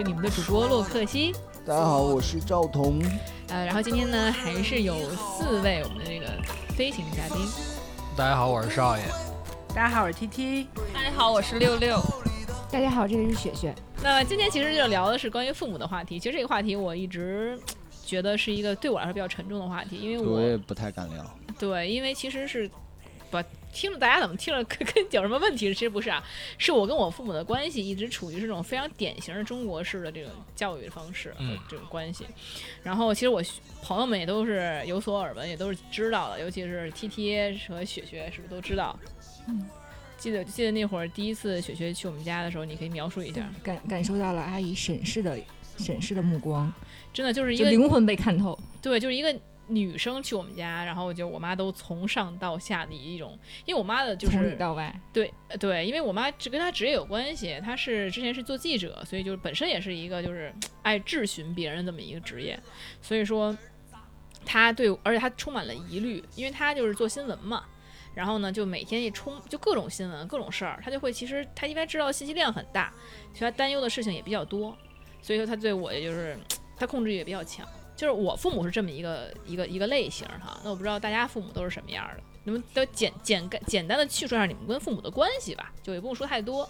是你们的主播洛克西。大家好，我是赵彤。呃，然后今天呢，还是有四位我们的这个飞行嘉宾。大家好，我是少爷。大家好，我是 T T。大家好，我是六六。大家好，这里是雪雪。那今天其实就聊的是关于父母的话题。其实这个话题我一直觉得是一个对我来说比较沉重的话题，因为我也不太敢聊。对，因为其实是不听着大家怎么听着跟跟有什么问题？其实不是啊，是我跟我父母的关系一直处于这种非常典型的中国式的这种教育方式和嗯这种关系。然后其实我朋友们也都是有所耳闻，也都是知道的，尤其是 T T 和雪雪是不是都知道？嗯。记得记得那会儿第一次雪雪去我们家的时候，你可以描述一下，感感受到了阿姨审视的审视的目光，真的就是一个灵魂被看透。对，就是一个女生去我们家，然后就我妈都从上到下的一种，因为我妈的就是从里到外，对呃对，因为我妈只跟她职业有关系，她是之前是做记者，所以就是本身也是一个就是爱质询别人这么一个职业，所以说她对，而且她充满了疑虑，因为她就是做新闻嘛。然后呢，就每天一冲就各种新闻、各种事儿，她就会其实她应该知道信息量很大，所以她担忧的事情也比较多，所以说她对我也就是她控制欲也比较强。就是我父母是这么一个一个一个类型哈，那我不知道大家父母都是什么样的，你们都简简简简单的叙述一下你们跟父母的关系吧，就也不用说太多。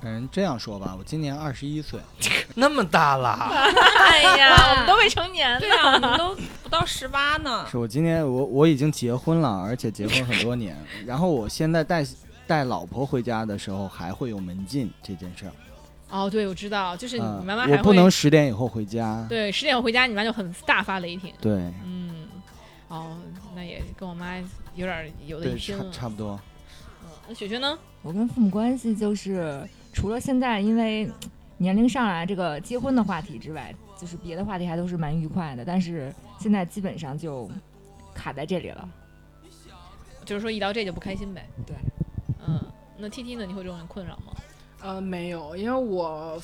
嗯，这样说吧，我今年二十一岁，那么大了，哎呀，我们都未成年对啊，我们都不到十八呢。是我今年我我已经结婚了，而且结婚很多年。然后我现在带带老婆回家的时候，还会有门禁这件事儿。哦，对，我知道，就是你嗯妈妈还会、我不能十点以后回家。对十点回家，你妈就很大发雷霆。对嗯，哦，那也跟我妈有点有的，一拼了。差差不多。嗯，那雪雪呢？我跟父母关系就是除了现在因为年龄上来这个结婚的话题之外，就是别的话题还都是蛮愉快的，但是现在基本上就卡在这里了。就是说一聊这就不开心呗。对。嗯，那 T T 呢？你会有这种困扰吗？呃，没有，因为我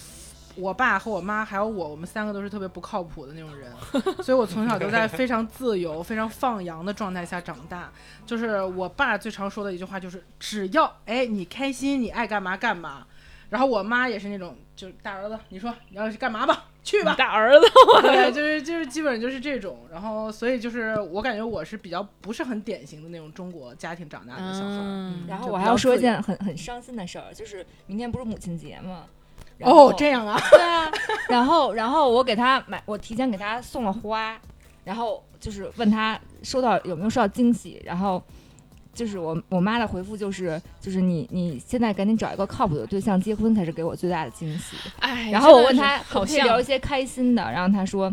我爸和我妈还有我，我们三个都是特别不靠谱的那种人，所以我从小都在非常自由、非常放羊的状态下长大。就是我爸最常说的一句话就是：只要哎你开心，你爱干嘛干嘛。然后我妈也是那种，就是大儿子，你说你要去干嘛吧，去吧。大儿子，对，就是就是基本就是这种，然后所以就是我感觉我是比较不是很典型的那种中国家庭长大的小孩儿。嗯然后我还要说一件很很伤心的事儿，就是明天不是母亲节吗？哦这样啊，对啊，然后然后我给他买，我提前给他送了花，然后就是问他收到有没有收到惊喜，然后就是我我妈的回复就是就是你你现在赶紧找一个靠谱的对象结婚才是给我最大的惊喜。哎，然后我问他可好像不可以聊一些开心的，然后他说，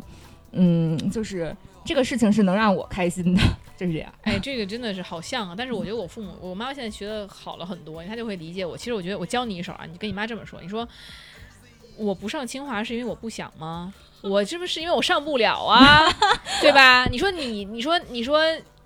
嗯，就是这个事情是能让我开心的，就是这样。哎，这个真的是好像啊！但是我觉得我父母，我妈妈现在学的好了很多，她就会理解我。其实我觉得我教你一手啊，你跟你妈这么说，你说我不上清华是因为我不想吗？我这不是因为我上不了啊，对吧？你说你，你说你说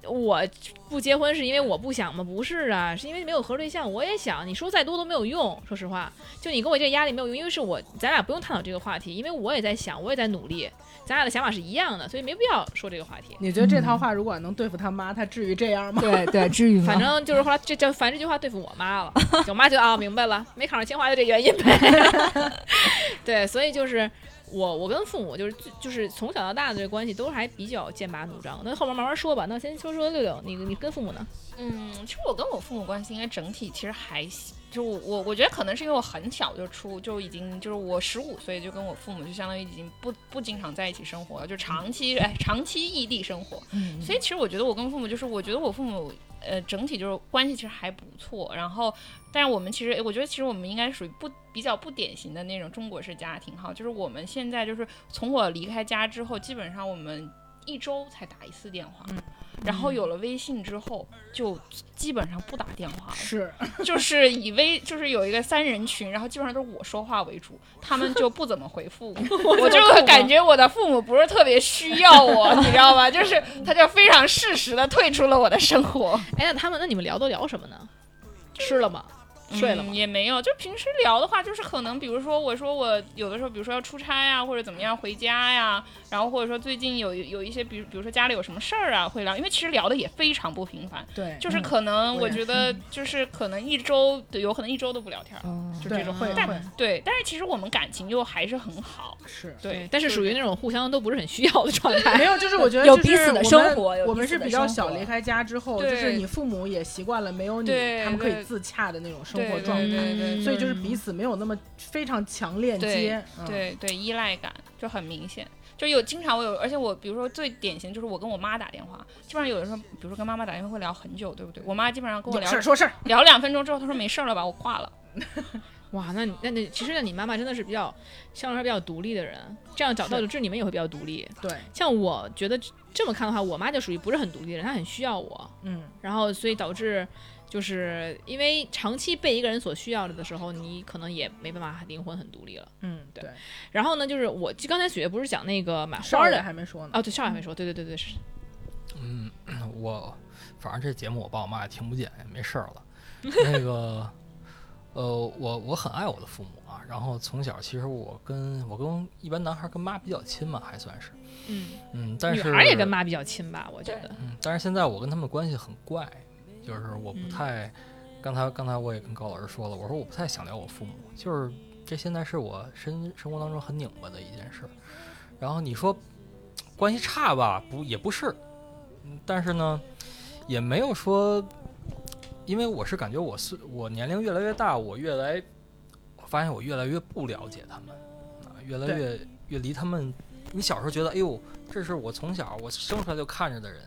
我不结婚是因为我不想吗？不是啊，是因为没有合对象。我也想，你说再多都没有用。说实话，就你跟我这个压力没有用，因为是我，咱俩不用探讨这个话题，因为我也在想，我也在努力，咱俩的想法是一样的，所以没必要说这个话题。你觉得这套话如果能对付他妈，他至于这样吗？对对，至于吗？反正就是后来这这，反正这句话对付我妈了，我妈就啊明白了，没考上清华就这原因呗。对，所以就是我我跟父母就是就是从小到大的这关系都还比较剑拔弩张。那后面慢慢说吧。那先说说六六，你你跟父母呢？嗯，其实我跟我父母关系应该整体其实还行。就我我我觉得可能是因为我很小就出就已经就是我十五岁就跟我父母就相当于已经不不经常在一起生活了，就长期哎长期异地生活。嗯，所以其实我觉得我跟父母就是，我觉得我父母呃整体就是关系其实还不错。然后，但是我们其实我觉得其实我们应该属于不比较不典型的那种中国式家庭哈，就是我们现在就是从我离开家之后，基本上我们一周才打一次电话。然后有了微信之后，就基本上不打电话了，是就是以微就是有一个三人群，然后基本上都是我说话为主，他们就不怎么回复我，我就感觉我的父母不是特别需要我，你知道吗？就是他就非常适时的退出了我的生活。哎，那他们那你们聊都聊什么呢？吃了吗？睡了吗嗯？也没有，就平时聊的话，就是可能比如说我说我有的时候，比如说要出差呀，或者怎么样回家呀，然后或者说最近有有一些，比如比如说家里有什么事儿啊，会聊，因为其实聊的也非常不频繁，对，就是可能我觉得就是可能一周对，有可能一周都不聊天就这种但会会对，但是其实我们感情又还是很好，是。对，但是属于那种互相都不是很需要的状态。没有，就是我觉得有就是彼此的生活有我们是比较小离开家之后，就是你父母也习惯了没有你，他们可以自洽的那种生活状态，对所以就是彼此没有那么非常强链对接。嗯，对对，依赖感就很明显。就有经常我有，而且我比如说最典型就是我跟我妈打电话，基本上有的时候，比如说跟妈妈打电话会聊很久，对不对？我妈基本上跟我聊事儿说事儿，聊两分钟之后，她说没事儿了吧，我挂了。哇，那你那那其实那你妈妈真的是比较相对来说比较独立的人，这样找到是的就是你们也会比较独立。对，像我觉得这么看的话，我妈就属于不是很独立的人，她很需要我，嗯，然后所以导致就是因为长期被一个人所需要着的时候，你可能也没办法灵魂很独立了。嗯，对对。然后呢，就是我就刚才雪月不是讲那个买花的还没说呢，哦，对，少爷还没说，对对对对是，嗯，我反正这节目我爸我妈也听不见，也没事儿了。那个，呃，我我很爱我的父母啊。然后从小其实我跟我跟一般男孩跟妈比较亲嘛，还算是。嗯，嗯，但是女孩儿也跟妈比较亲吧，我觉得。嗯，但是现在我跟他们关系很怪，就是我不嗯太，刚才刚才我也跟高老师说了，我说我不太想聊我父母，就是这现在是我生生活当中很拧巴的一件事。然后你说关系差吧，不也不是，嗯但是呢，也没有说，因为我是感觉我是我年龄越来越大，我越来，我发现我越来越不了解他们，啊，越来越越离他们。你小时候觉得，哎呦，这是我从小我生出来就看着的人，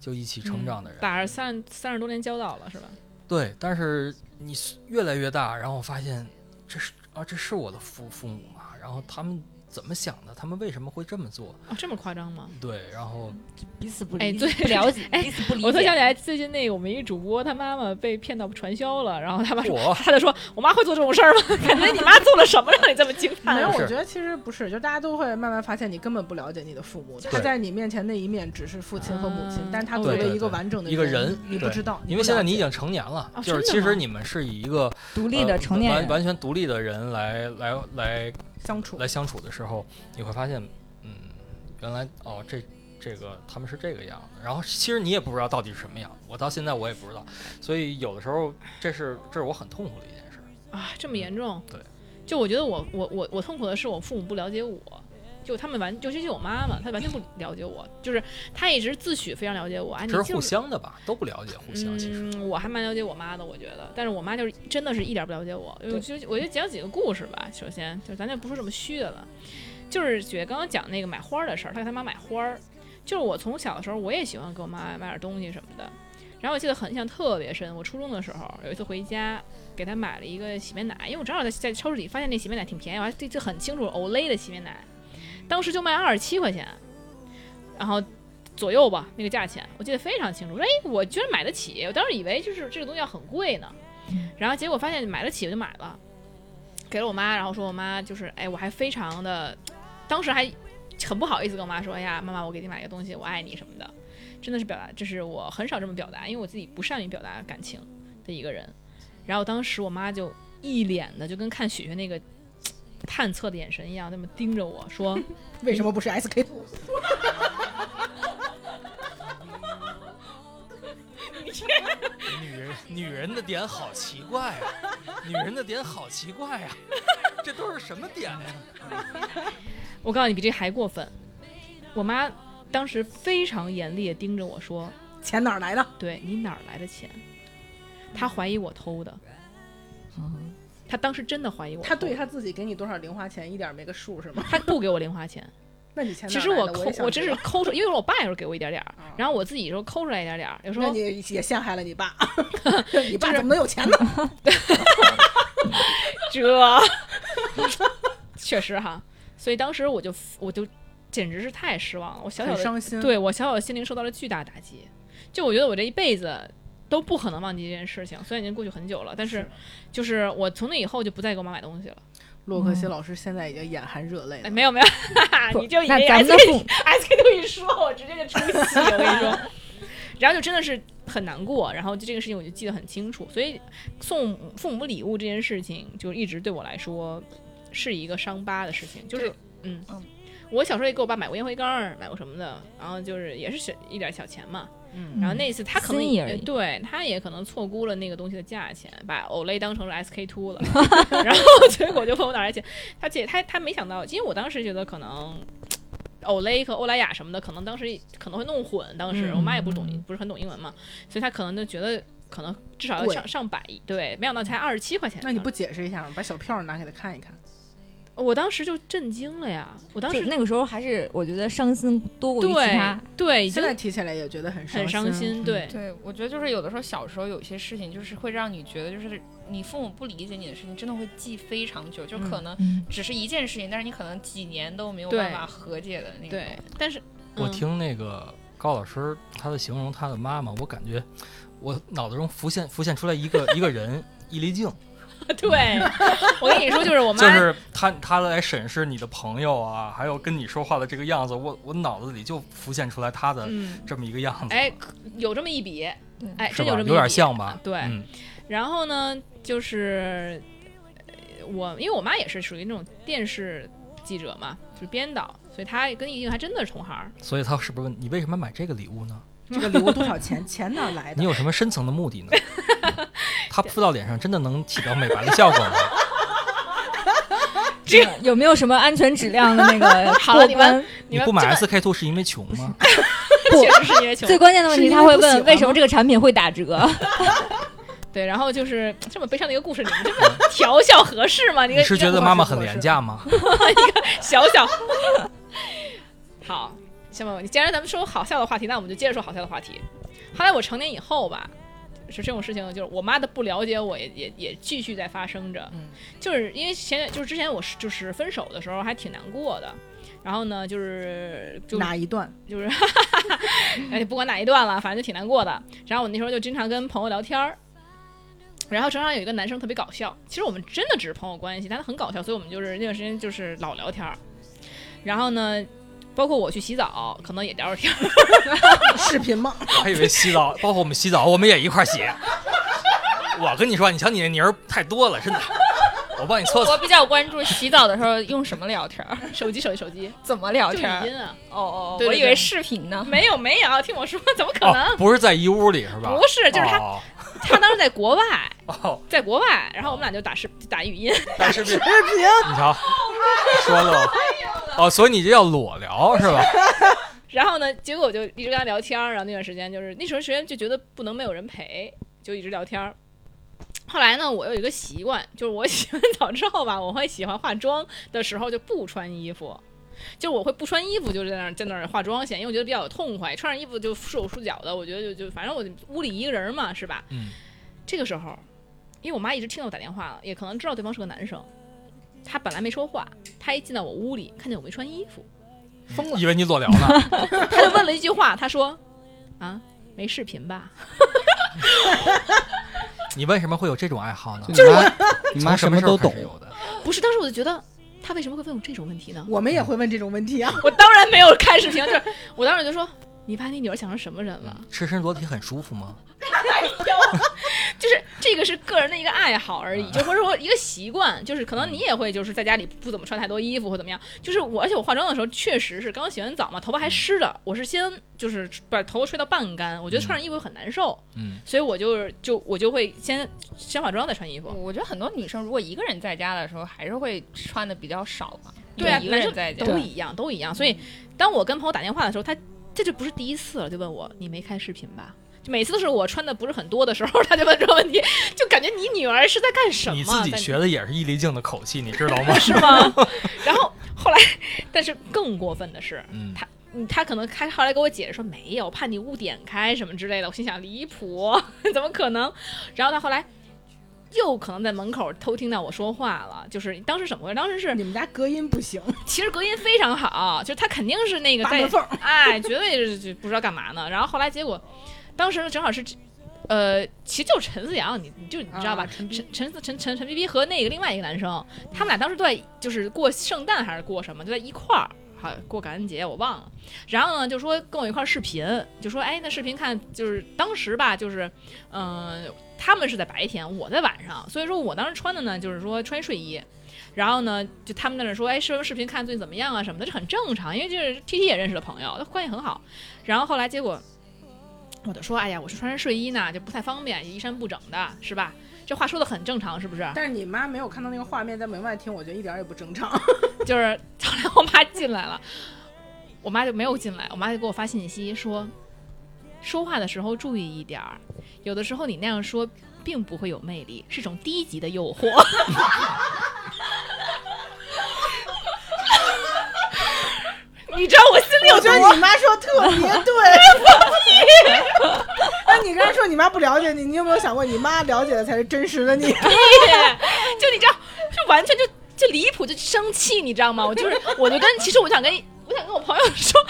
就一起成长的人。打着三三十多年交道了，是吧？对，但是你是越来越大，然后我发现这是啊，这是我的父父母嘛，然后他们怎么想的？他们为什么会这么做？哦，这么夸张吗？对，然后彼此不理哎对不了解，哎 彼此不理解。我突然想起来，最近那个我们一主播，他妈妈被骗到传销了，然后他妈说，我 他就说，我妈会做这种事儿吗？感觉你妈做了什么让你这么惊叹？没有，我觉得其实不是，就大家都会慢慢发现，你根本不了解你的父母，他对在你面前那一面只是父亲和母亲嗯，但他作为一个完整的一个人你不知道，因为现在你已经经成年了，哦就是其实你们是以一个独立的呃成年人，完完全独立的人来来来相处，来相处的时候，你会发现，嗯，原来哦，这这个他们是这个样子，然后其实你也不知道到底是什么样，我到现在我也不知道，所以有的时候这是这是我很痛苦的一件事。啊，这么严重？对，就我觉得我我我我痛苦的是我父母不了解我，就他们完，尤其是我妈妈，她完全不了解我，就是她一直自诩非常了解我，啊，你这是互相的吧，都不了解互相，其实。嗯，我还蛮了解我妈的，我觉得，但是我妈就是真的是一点不了解我。我就我就讲几个故事吧。首先，就是咱就不说这么虚的了，就是雪刚刚讲那个买花儿的事儿，她给她妈买花儿，就是我从小的时候我也喜欢给我妈买点东西什么的。然后我记得很印象特别深，我初中的时候有一次回家给她买了一个洗面奶，因为我正好在在超市里发现那洗面奶挺便宜，我还记得很清楚，Olay 的洗面奶，当时就卖二十七块钱，然后左右吧，那个价钱我记得非常清楚。哎，我居然买得起，我当时以为就是这个东西要很贵呢，然后结果发现买得起，我就买了，给了我妈，然后说我妈就是哎，我还非常的，当时还很不好意思跟我妈说，哎呀，妈妈，我给你买个东西，我爱你什么的，真的是表达，这是我很少这么表达，因为我自己不善于表达感情的一个人。然后当时我妈就一脸的就跟看雪雪那个探测的眼神一样，那么盯着我说。为什么不是 SK two？女人女人的点好奇怪啊，女人的点好奇怪啊，这都是什么点呀、我告诉你，比这还过分。我妈当时非常严厉的盯着我说钱哪儿来的？：“对你哪儿来的钱？”她怀疑我偷的，她当时真的怀疑我。他对他自己给你多少零花钱一点儿没个数是吗？他不给我零花钱。那你钱其实我抠我真是抠出，因为我爸有时候给我一点点儿啊，然后我自己有时候抠出来一点点儿，有时候那你也陷害了你爸，你爸怎么能有钱呢？这确实哈。所以当时我就我就简直是太失望了，我小小的伤心。对我小小的心灵受到了巨大打击。就我觉得我这一辈子都不可能忘记这件事情，虽然已经过去很久了，但是就是我从那以后就不再给我妈买东西了。洛克希老师现在已经眼含热泪哎，了。没有没有，你就以为那咱们的 SK 父母 SK 都一说，我直接就出戏，我跟你说。然后就真的是很难过，然后就这个事情我就记得很清楚，所以送父母礼物这件事情就一直对我来说是一个伤疤的事情，就是嗯。嗯。我小时候也给我爸买过烟灰缸儿，买过什么的，然后就是也是小一点小钱嘛，嗯，然后那次他可能也对他也可能错估了那个东西的价钱，把 Olay 当成了 SK two 了，然后结果就问我哪来钱，他姐他他没想到，因为我当时觉得可能。Olay 和欧莱雅什么的，可能当时可能会弄混。当时、嗯我妈也不懂，不是很懂英文嘛，所以她可能就觉得可能至少要上上百亿，对，没想到才二十七块钱。那你不解释一下吗？把小票拿给他看一看。我当时就震惊了呀！我当时那个时候还是我觉得伤心多过于其对他。对，现在提起来也觉得很很伤心，嗯对，对，我觉得就是有的时候小时候有些事情，就是会让你觉得，就是你父母不理解你的事情，真的会记非常久，就可能嗯，只是一件事情，但是你可能几年都没有办法和解的那种。对，但是嗯我听那个高老师他的形容他的妈妈，我感觉我脑子中浮现浮现出来一个一个人 易立竞，对，我跟你说，就是我妈，就是他他来审视你的朋友啊，还有跟你说话的这个样子，我我脑子里就浮现出来他的嗯，这么一个样子，哎，有这么一笔，哎，是吧？有这么一笔点像吧？对，嗯然后呢，就是呃我，因为我妈也是属于那种电视记者嘛，就是编导，所以她跟易静还真的是同行。所以她是不是问你为什么买这个礼物呢？这个礼物多少钱？钱哪儿来的你？有什么深层的目的呢？它敷到脸上真的能起到美白的效果吗？这有没有什么安全质量的那个 好了你们过关？们你不买 SK two 是因为穷吗？不 确实是因为穷最。关键的问题，他会问为什么这个产品会打折？对，然后就是这么悲伤的一个故事，你们这么调笑合适吗？你你是觉得妈妈很廉价吗？一个小小。好，行吧，你既然咱们说好笑的话题，那我们就接着说好笑的话题。后来我成年以后吧，是这种事情，就是我妈的不了解我也也也继续在发生着。嗯，就是因为前就是之前我是就是分手的时候还挺难过的，然后呢就是就哪一段？就是，哎，不管哪一段了，反正就挺难过的。然后我那时候就经常跟朋友聊天儿，然后正好有一个男生特别搞笑，其实我们真的只是朋友关系，但他很搞笑，所以我们就是那段时间就是老聊天儿。然后呢，包括我去洗澡，可能也聊着天儿。视频吗？我还以为洗澡，包括我们洗澡，我们也一块儿洗。我跟你说，你瞧你那泥儿太多了，真的。我帮你搓搓。我比较关注洗澡的时候用什么聊天儿，手机，手机，手机，怎么聊天语。音啊？哦哦，对对对我以为视频呢。没有，没有，听我说，怎么可哦能？，不是在一屋里是吧？不是，就是他，哦他当时在国外，哦，在国外，然后我们俩就打视打语音，打视频，你瞧，说的我哦，所以你这叫裸聊是吧？然后呢，结果我就一直跟他聊天儿，然后那段时间就是那时候时间就觉得不能没有人陪，就一直聊天。儿。后来呢，我有一个习惯，就是我洗完澡之后吧，我会喜欢化妆的时候就不穿衣服，就我会不穿衣服，就是在那儿在那儿化妆显，因为我觉得比较有痛快。穿上衣服就束手束脚的，我觉得就就反正我屋里一个人嘛，是吧？嗯，这个时候，因为我妈一直听到我打电话了，也可能知道对方是个男生，她本来没说话，她一进到我屋里，看见我没穿衣服，疯了。以为你裸聊呢。他就问了一句话，他说：“啊，没视频吧 你为什么会有这种爱好呢？就是我，你妈什么都懂时候开始，有的？？”不是，当时我就觉得他为什么会问我这种问题呢？我们也会问这种问题啊。我当然没有看视频，就是我当时就说：“你把你女儿想成什么人了？赤身裸体很舒服吗？就是这个是个人的一个爱好而已，就或者说一个习惯，就是可能你也会就是在家里不怎么穿太多衣服或怎么样。就是我，而且我化妆的时候确实是刚洗完澡嘛，头发还湿的，我是先就是把头发吹到半干，我觉得穿上衣服很难受，嗯，所以我就是就我就会先先化妆再穿衣服。我觉得很多女生如果一个人在家的时候，还是会穿的比较少嘛。对啊，男生人在家。都一样，都一样。所以当我跟朋友打电话的时候，他这就不是第一次了，就问我你没开视频吧？就每次都是我穿的不是很多的时候，他就问这个问题，就感觉你女儿是在干什么？你自己学的也是易立竞的口气，你知道吗？是吗？然后后来，但是更过分的是，嗯，他嗯他可能开后来给我解释说没有，怕你误点开什么之类的。我心想离谱，怎么可能？然后他后来又可能在门口偷听到我说话了，就是当时怎么回事？当时是你们家隔音不行，其实隔音非常好，就是他肯定是那个在扒门缝儿。哎，绝对是不知道干嘛呢。然后后来结果当时呢正好是，呃，其实就是陈思阳，你你就你知道吧？啊陈陈陈陈陈陈皮皮和那个另外一个男生，他们俩当时都在就是过圣诞还是过什么，就在一块儿。好过感恩节我忘了，然后呢就说跟我一块儿视频，就说哎那视频看就是当时吧就是，嗯、他们是在白天，我在晚上，所以说我当时穿的呢就是说穿睡衣，然后呢就他们在那说哎视视频看最近怎么样啊什么的，这很正常，因为就是 T T 也认识的朋友，关系很好，然后后来结果我就说哎呀我是穿着睡衣呢就不太方便，衣衫不整的是吧？这话说的很正常是不是？但是你妈没有看到那个画面，在门外听，我觉得一点也不正常。就是后来我妈进来了，我妈就没有进来，我妈就给我发信息说，说话的时候注意一点儿，有的时候你那样说并不会有魅力，是种低级的诱惑。你知道我心里有我觉得你妈说特别对。那你刚才说你妈不了解你，你有没有想过，你妈了解的才是真实的你？就你知道，就完全就就离谱，就生气，你知道吗？我就是，我就跟其实我想跟我想跟我朋友说，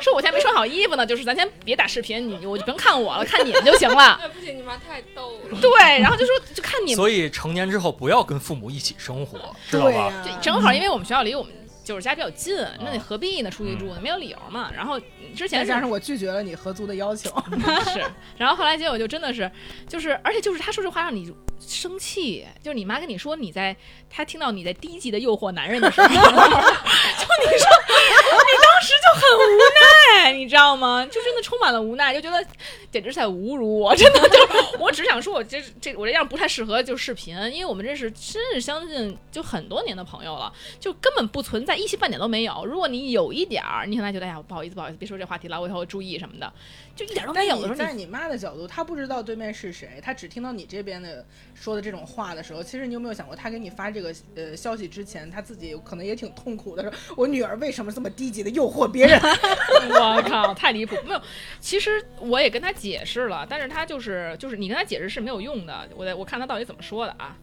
说我现在没穿好衣服呢，就是咱先别打视频，你我就不用看我了，看你们就行了。哎，不行，你妈太逗了。对，然后就说就看你们，所以成年之后不要跟父母一起生活，知道对吧？正好因为我们学校离我们就是家比较近，那你何必呢？出去住呢，没有理由嘛。然后之前加上我拒绝了你合租的要求，是，然后后来结果就真的是，就是而且就是他说这话让你生气，就是你妈跟你说你在，她听到你在低级的诱惑男人的时候，就你说，你当时就很无奈，你知道吗？就真的充满了无奈，就觉得简直是在侮辱我，真的就是我只想说我这这我这样不太适合就视频，因为我们认识真是相近就很多年的朋友了，就根本不存在一星半点都没有。如果你有一点儿，你现在觉得哎呀不好意思不好意思，别说这话题了，我以后注意什么的，就一点都没有在你妈的角度，她不知道对面是谁，她只听到你这边的说的这种话的时候，其实你有没有想过，她给你发这个呃消息之前，她自己可能也挺痛苦的，说我女儿为什么这么低级的诱惑别人？我靠，太离谱！没有，其实我也跟她解释了，但是她就是就是你跟她解释是没有用的。我得我看她到底怎么说的啊。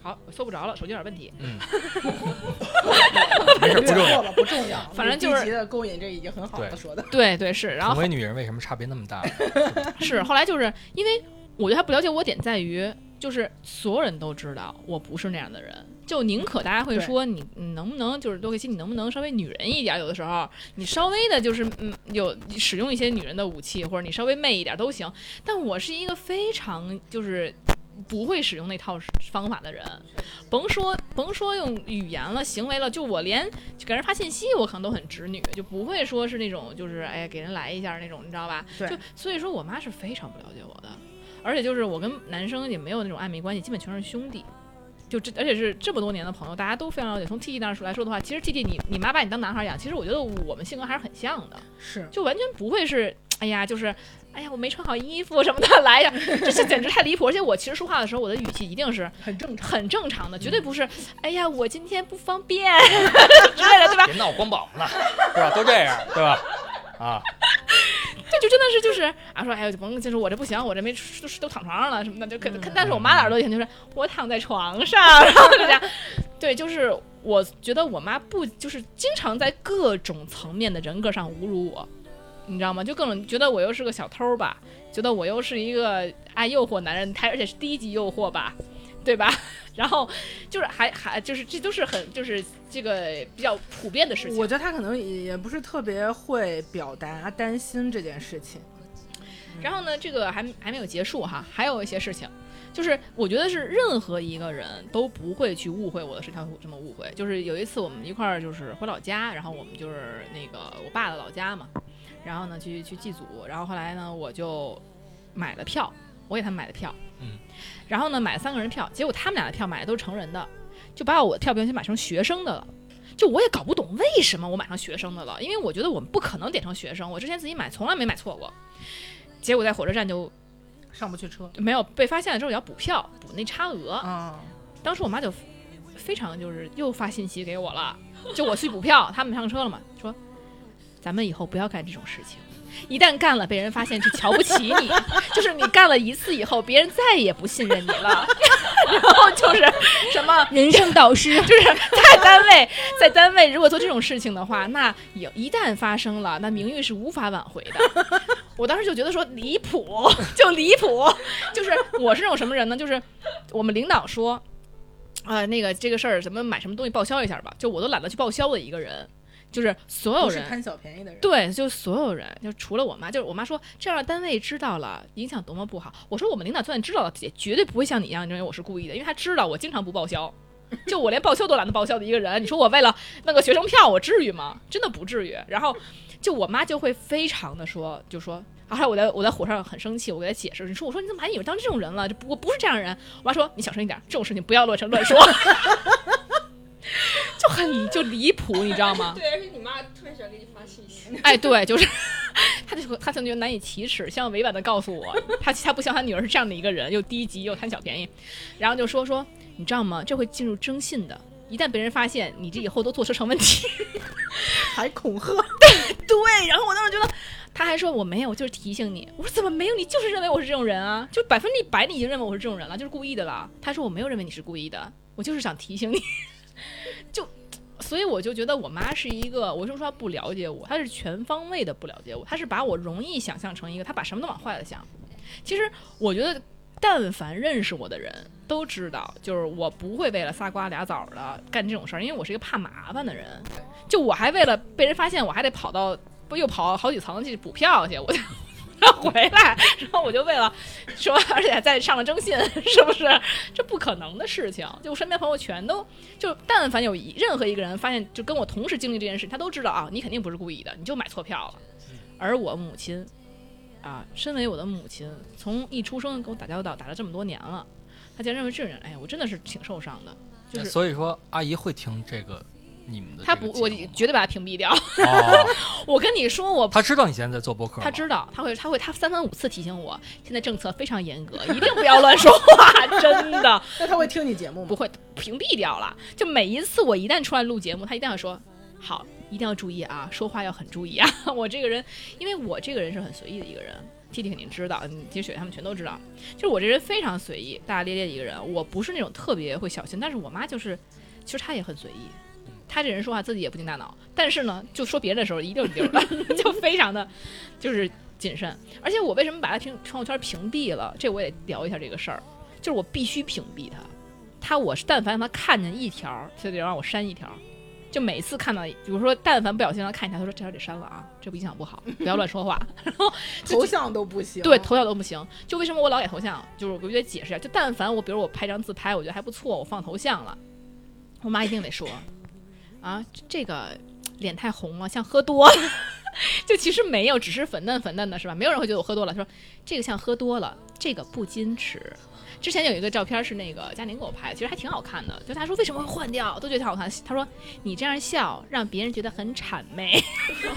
好，我搜不着了，手机有点问题。嗯，没事，不重要。不重要。反正就是低级的勾引，这已经很好了对说的。对对是，然后成为女人为什么差别那么大？是后来就是因为我觉得他不了解我点在于，就是所有人都知道我不是那样的人，就宁可大家会说你你能不能就是多克西，你能不能稍微女人一点？有的时候你稍微的就是嗯有使用一些女人的武器，或者你稍微媚一点都行。但我是一个非常就是。不会使用那套方法的人，甭说甭说用语言了，行为了，就我连给人发信息，我可能都很直女，就不会说是那种就是哎给人来一下那种，你知道吧？对就所以说我妈是非常不了解我的，而且就是我跟男生也没有那种暧昧关系，基本全是兄弟。就这，而且是这么多年的朋友，大家都非常了解。从 T T 那儿来说的话，其实 T T 你你妈把你当男孩养，其实我觉得我们性格还是很像的，是，就完全不会是哎呀，就是哎呀我没穿好衣服什么的来呀，这这简直太离谱。而且我其实说话的时候，我的语气一定是很正常。很正常的，绝对不是哎呀我今天不方便 之类的，对吧？别闹光膀子了，是吧？都这样，对吧？啊，这就真的是就是啊，说哎就，甭就是我这不行，我这没都都躺床上了什么的，就可嗯可但是我妈的耳朵里就是我躺在床上，然后就这样，对，就是我觉得我妈不就是经常在各种层面的人格上侮辱我，你知道吗？就各种觉得我又是个小偷吧，觉得我又是一个爱诱惑男人，他而且是低级诱惑吧，对吧？然后就是还还就是这都是很就是这个比较普遍的事情。我觉得他可能也不是特别会表达担心这件事情。然后呢，这个还还没有结束哈，还有一些事情，就是我觉得是任何一个人都不会去误会我的事情，这么误会。就是有一次我们一块儿就是回老家，然后我们就是那个我爸的老家嘛，然后呢去去祭祖，然后后来呢我就买了票，我给他们买的票，嗯，然后呢买了三个人票，结果他们俩的票买的都是成人的，就把我的票完全买成学生的了。就我也搞不懂为什么我买成学生的了，因为我觉得我们不可能点成学生，我之前自己买从来没买错过。结果在火车站就上不去车。没有被发现了之后要补票，补那差额。嗯、当时我妈就非常就是又发信息给我了，就我去补票，他们上车了嘛，说咱们以后不要干这种事情。一旦干了，被人发现就瞧不起你，就是你干了一次以后，别人再也不信任你了。然后就是什么人生导师，就是在单位，在单位如果做这种事情的话，那有一旦发生了，那名誉是无法挽回的。我当时就觉得说离谱，就离谱，就是我是那种什么人呢？就是我们领导说，啊、那个这个事儿什么买什么东西报销一下吧，就我都懒得去报销的一个人，就是所有人贪小便宜的人。对，就所有人，就除了我妈，就是我妈说这样的单位知道了，影响多么不好。我说我们领导就算知道了，也绝对不会像你一样认为我是故意的，因为他知道我经常不报销，就我连报销都懒得报销的一个人。你说我为了那个学生票，我至于吗？真的不至于。然后就我妈就会非常的说，就说。后来我在我在火上很生气，我给她解释，你说我说你怎么还以为当这种人了？这不我不是这样的人。我妈说你小声一点，这种事情不要乱成乱说，就很就离谱，你知道吗？对，而且你妈特别喜欢给你发信息。哎，对，就是他就他曾经难以启齿，想要委婉的告诉我，他他不像他女儿是这样的一个人，又低级又贪小便宜，然后就说说你知道吗？这会进入征信的，一旦被人发现，你这以后都坐车成问题。还恐吓，对，然后我当时觉得。他还说我没有，就是提醒你。我说怎么没有？你就是认为我是这种人啊，就百分之一百你已经认为我是这种人了，就是故意的了。他说我没有认为你是故意的，我就是想提醒你。就，所以我就觉得我妈是一个，我为什么说她不了解我？她是全方位的不了解我，她是把我容易想象成一个，她把什么都往坏了想。其实我觉得，但凡认识我的人都知道，就是我不会为了仨瓜俩枣的干这种事儿，因为我是一个怕麻烦的人。就我还为了被人发现，我还得跑到。不又跑好几层去补票去，我就回来，然后我就为了说，而且再上了征信，是不是？这不可能的事情。就我身边朋友全都，就但凡有一任何一个人发现，就跟我同时经历这件事，他都知道啊，你肯定不是故意的，你就买错票了。而我母亲，啊，身为我的母亲，从一出生跟我打交道，打了这么多年了，他竟然认为这人，哎呀，我真的是挺受伤的。就是所以说，阿姨会听这个你们的他不，我绝对把他屏蔽掉。哦，我跟你说，我他知道你现在在做播客，他知道，他会，他会，他三番五次提醒我，现在政策非常严格，一定不要乱说话，真的 那他会听你节目吗？不会屏蔽掉了。就每一次我一旦出来录节目，他一定要说好，一定要注意啊，说话要很注意啊。我这个人，因为我这个人是很随意的一个人。弟弟肯定知道，嗯其实雪他们全都知道，就是我这人非常随意、大大咧咧的一个人。我不是那种特别会小心，但是我妈就是，其实她也很随意。她这人说话自己也不经大脑，但是呢，就说别人的时候一溜一溜的，就非常的就是谨慎。而且我为什么把他屏朋友圈屏蔽了？这我也得聊一下这个事儿，就是我必须屏蔽他。他我是但凡让他看见一条，他就得让我删一条。就每次看到，比如说但凡不小心让他看一条，他说这条得删了啊，这不影响不好，不要乱说话。然后头像都不行。对，头像都不行。就为什么我老改头像？就是我必须得解释一下。就但凡我，比如我拍张自拍，我觉得还不错，我放头像了，我妈一定得说，啊，这个脸太红了，像喝多了。就其实没有，只是粉嫩粉嫩的，是吧？没有人会觉得我喝多了。他说这个像喝多了，这个不矜持。之前有一个照片是那个佳宁给我拍的，其实还挺好看的。就他说为什么会换掉，都觉得挺好看。他说你这样笑让别人觉得很谄媚，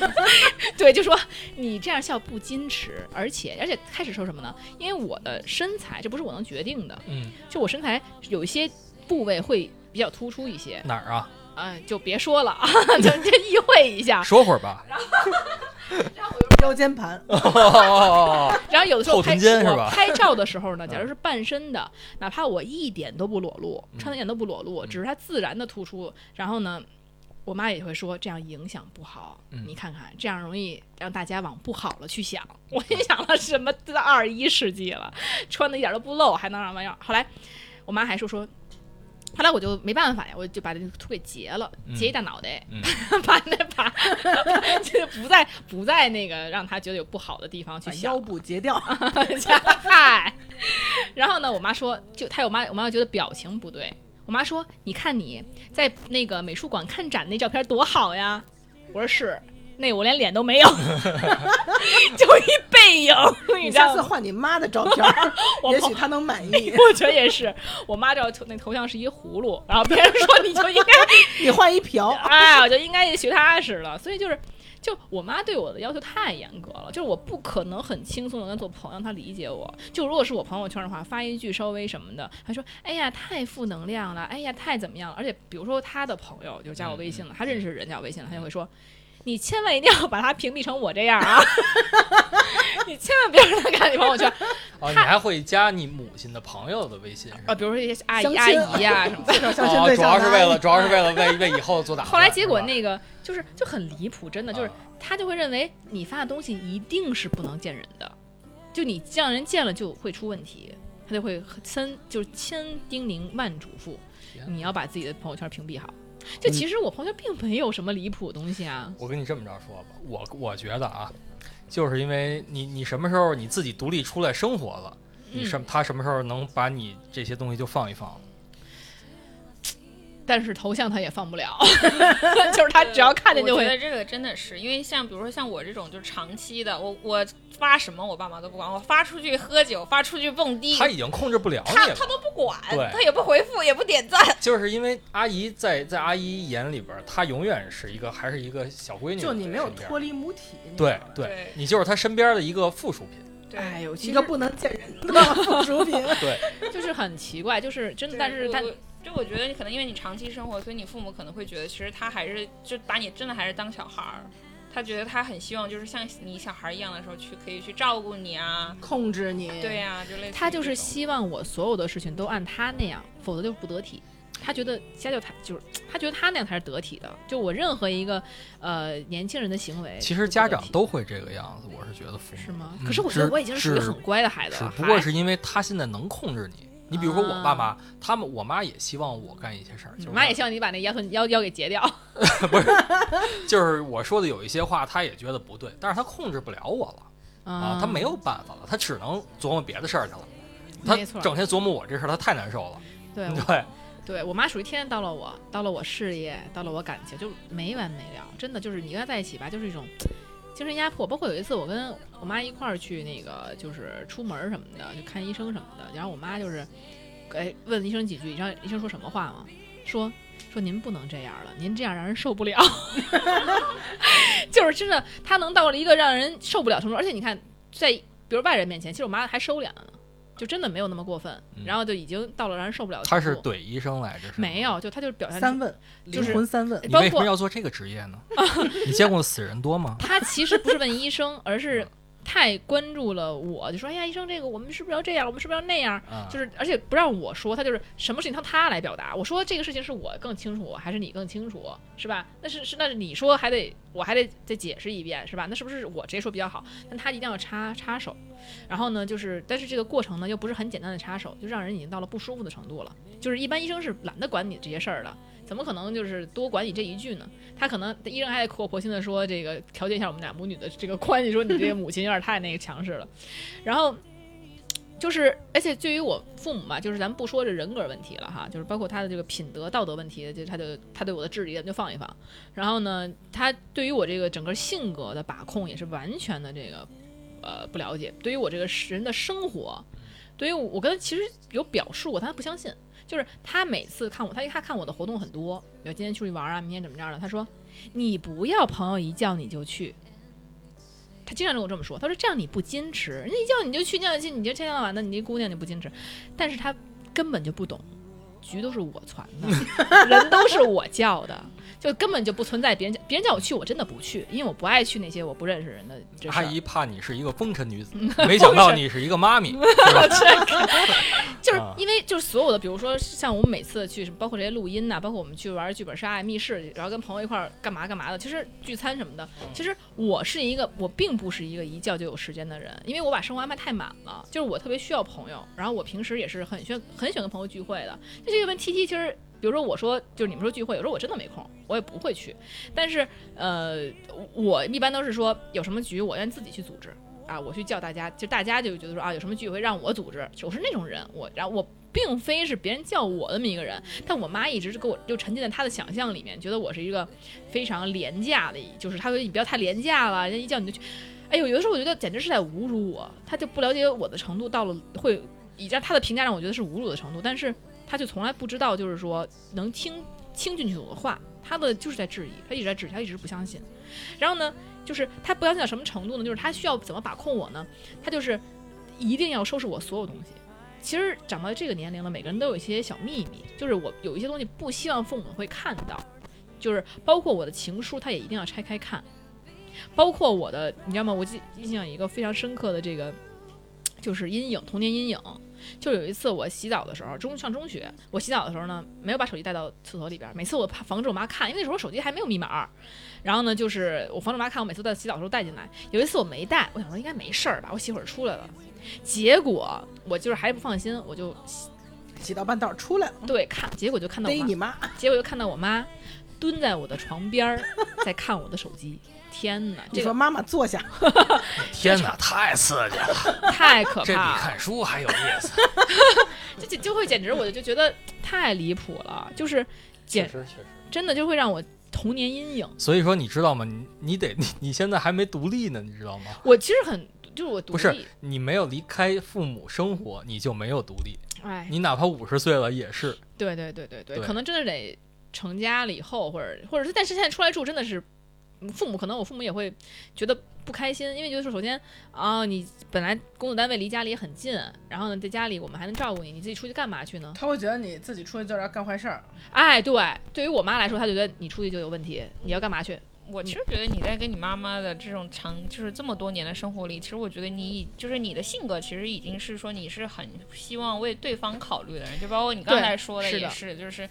对，就说你这样笑不矜持，而且而且开始说什么呢？因为我的身材这不是我能决定的，嗯，就我身材有一些部位会比较突出一些，哪儿啊？嗯、就别说了啊，就就意会一下。说会儿吧。腰间盘，哦，然后有的时候后拍拍照的时候呢，假如是半身的，哪怕我一点都不裸露，穿的一点都不裸露，只是它自然的突出，然后呢。我妈也会说这样影响不好，嗯你看看这样容易让大家往不好了去想。我心想了什么？这二十一世纪了，穿的一点都不露，还能让玩意儿？后来我妈还说说，后来我就没办法呀，我就把这个图给截了，嗯。截一大脑袋，嗯。把那把 就不再不再那个让他觉得有不好的地方去把想腰部截掉。嗨，然后呢，我妈说，就她我妈我妈觉得表情不对，我妈说，你看你在那个美术馆看展那照片多好呀，我说是。那我连脸都没有，就一背影，你？下次换你妈的照片 也许她能满意。我觉得也是，我妈照头那头像是一葫芦，然后别人说你就应该你换一瓢，哎，我就应该学他似的。所以就是，就我妈对我的要求太严格了，就是我不可能很轻松的跟她做朋友，让她理解我。就如果是我朋友圈的话，发一句稍微什么的，她说：“哎呀，太负能量了，哎呀，太怎么样了。”而且比如说她的朋友就加我微信了，她认识人加我微信了，她就会说。你千万一定要把他屏蔽成我这样啊！你千万不要让他看你朋友圈哦，你还会加你母亲的朋友的微信？啊，比如说一些阿姨、阿姨呀、什么的。哦，主要是为了，主要是为了为为以后做打算。后来结果那个就是就很离谱，真的就是啊他就会认为你发的东西一定是不能见人的，就你让人见了就会出问题，他就会千就是千叮咛万嘱咐，你要把自己的朋友圈屏蔽好。就其实我朋友并没有什么离谱的东西啊，我跟你这么着说吧，我我觉得啊，就是因为你你什么时候你自己独立出来生活了，你嗯什他什么时候能把你这些东西就放一放？但是头像他也放不了，就是他只要看见就会。我觉得这个真的是，因为像比如说像我这种就是长期的，我我发什么我爸妈都不管，我发出去喝酒，发出去蹦迪，他已经控制不了你了他他。都不管，他也不回复，也不点赞。就是因为阿姨在在阿姨眼里边，她永远是一个还是一个小闺女，就你没有脱。离母体，对对对，你就是她身边的一个附属品。对，哎呦，一个不能见人的 附属品。对就是很奇怪，就是真的，但是他我就我觉得你可能因为你长期生活，所以你父母可能会觉得，其实他还是就把你真的还是当小孩儿。他觉得他很希望就是像你小孩儿一样的时候去可以去照顾你啊，控制你，对呀、就类似他就是希望我所有的事情都按他那样，否则就不得体。他觉得家教他就是 他觉得他那样才是得体的。就我任何一个呃年轻人的行为，其实家长都会这个样子，我是觉得父母是吗？嗯可是我觉得我已经是属于只很乖的孩子了，只不过是因为他现在能控制你。你比如说我啊爸妈，他们我妈也希望我干一些事儿，就是我妈也希望你把那腰臀腰腰给截掉。不是就是我说的有一些话，她也觉得不对，但是她控制不了我了啊，她没有办法了，她只能琢磨别的事儿去了。他没错整天琢磨我这事儿，她太难受了。对对，对我妈属于天天叨唠我，叨唠我事业，叨唠我感情，就没完没了。真的就是你跟她在一起吧，就是一种精神压迫。包括有一次我跟我妈一块儿去那个就是出门什么的，就看医生什么的，然后我妈就是哎问医生几句，你知道医生说什么话吗？说说您不能这样了，您这样让人受不了。就是真的，他能到了一个让人受不了程度，而且你看在比如外人面前，其实我妈还收敛了，就真的没有那么过分，嗯然后就已经到了让人受不了。他是怼医生来着，是吗没。有，就他就表现三问，就是灵魂三问，你为什包括么要做这个职业呢？你见过的死人多吗？他其实不是问医生，而是太关注了我，就说：“哎呀，医生，这个我们是不是要这样？我们是不是要那样？”啊，就是，而且不让我说，他就是什么事情让他来表达。我说这个事情是我更清楚，还是你更清楚，是吧？那是是那是你说还得我还得再解释一遍，是吧？那是不是我直接说比较好？但他一定要插插手，然后呢，就是但是这个过程呢又不是很简单的插手，就让人已经到了不舒服的程度了。就是一般医生是懒得管你这些事儿的，怎么可能就是多管你这一句呢？他可能医生还苦口婆心的说这个调节一下我们俩母女的这个关系，说你这个母亲有点太那个强势了，然后。就是，而且对于我父母嘛，就是咱们不说这人格问题了哈，就是包括他的这个品德、道德问题，就他的他对我的质疑，咱就放一放。然后呢，他对于我这个整个性格的把控也是完全的这个呃不了解。对于我这个人的生活，对于我跟他其实有表述过，但他不相信。就是他每次看我，他一看我的活动很多，比如今天出去玩啊，明天怎么着的，他说你不要朋友一叫你就去。他经常跟我这么说，他说这样你不矜持，人家一叫你就去，叫你去，你就天天到晚的，你这姑娘就不矜持，但是他根本就不懂，局都是我传的，人都是我叫的，就根本就不存在别人叫别人叫我去，我真的不去，因为我不爱去那些我不认识人的。阿姨怕你是一个风尘女子，没想到你是一个妈咪，是？就是啊因为就是所有的，比如说像我们每次去，包括这些录音呐、包括我们去玩剧本杀啊、密室，然后跟朋友一块儿干嘛干嘛的，其实聚餐什么的，其实我是一个，我并不是一个一叫就有时间的人，因为我把生活安排太满了，就是我特别需要朋友，然后我平时也是很喜欢很喜欢跟朋友聚会的。就这个问 T T 其实。比如说，我说就是你们说聚会，有时候我真的没空，我也不会去。但是，呃，我一般都是说有什么局，我愿意自己去组织。啊，我去叫大家，就大家就觉得说啊，有什么聚会让我组织，我是那种人，我然后我并非是别人叫我那么一个人，但我妈一直是给我就沉浸在她的想象里面，觉得我是一个非常廉价的，就是她说你不要太廉价了，人家一叫你就去，哎呦，有的时候我觉得简直是在侮辱我，她就不了解我的程度到了会以让她的评价让我觉得是侮辱的程度，但是他就从来不知道就是说能听听进去我的话，他的就是在质疑，他一直在质疑，他一直不相信，然后呢？就是他不相信到什么程度呢？就是他需要怎么把控我呢？他就是一定要收拾我所有东西。其实长到这个年龄了，每个人都有一些小秘密，就是我有一些东西不希望父母会看到，就是包括我的情书，他也一定要拆开看，包括我的，你知道吗？我记印象一个非常深刻的这个，就是阴影，童年阴影。就有一次我洗澡的时候，中上中学，我洗澡的时候呢，没有把手机带到厕所里边儿，每次我怕防止我妈看，因为那时候手机还没有密码儿。然后呢，就是我防止我妈看，我每次在洗澡的时候带进来。有一次我没带，我想说应该没事儿吧，我洗会儿出来了。结果我就是还是不放心，我就洗到半道出来了，对看，结果就看到我妈你妈！结果就看到我妈蹲在我的床边儿，在看我的手机。天哪，这个你说妈妈坐下，天哪，太刺激了！太可怕了这比，看书还有意思。就就就会简直我就就觉得太离谱了，就是简确实确实。真的就会让我童年阴影。所以说，你知道吗？你你得你你现在还没独立呢，你知道吗？我其实很就是我独不是立，你没有离开父母生活，你就没有独立。哎，你哪怕五十岁了也是。对对对对对，对可能真的得成家了以后，或者或者是，但是现在出来住真的是，嗯父母可能我父母也会觉得不开心，因为就是首先啊、你本来工作单位离家里也很近，然后呢在家里我们还能照顾你，你自己出去干嘛去呢？他会觉得你自己出去就是要干坏事儿。哎，对，对于我妈来说，她觉得你出去就有问题，你要干嘛去？我其实觉得你在跟你妈妈的这种长，就是这么多年的生活里，其实我觉得你已就是你的性格，其实已经是说你是很希望为对方考虑的人，就包括你刚才说的也是，就是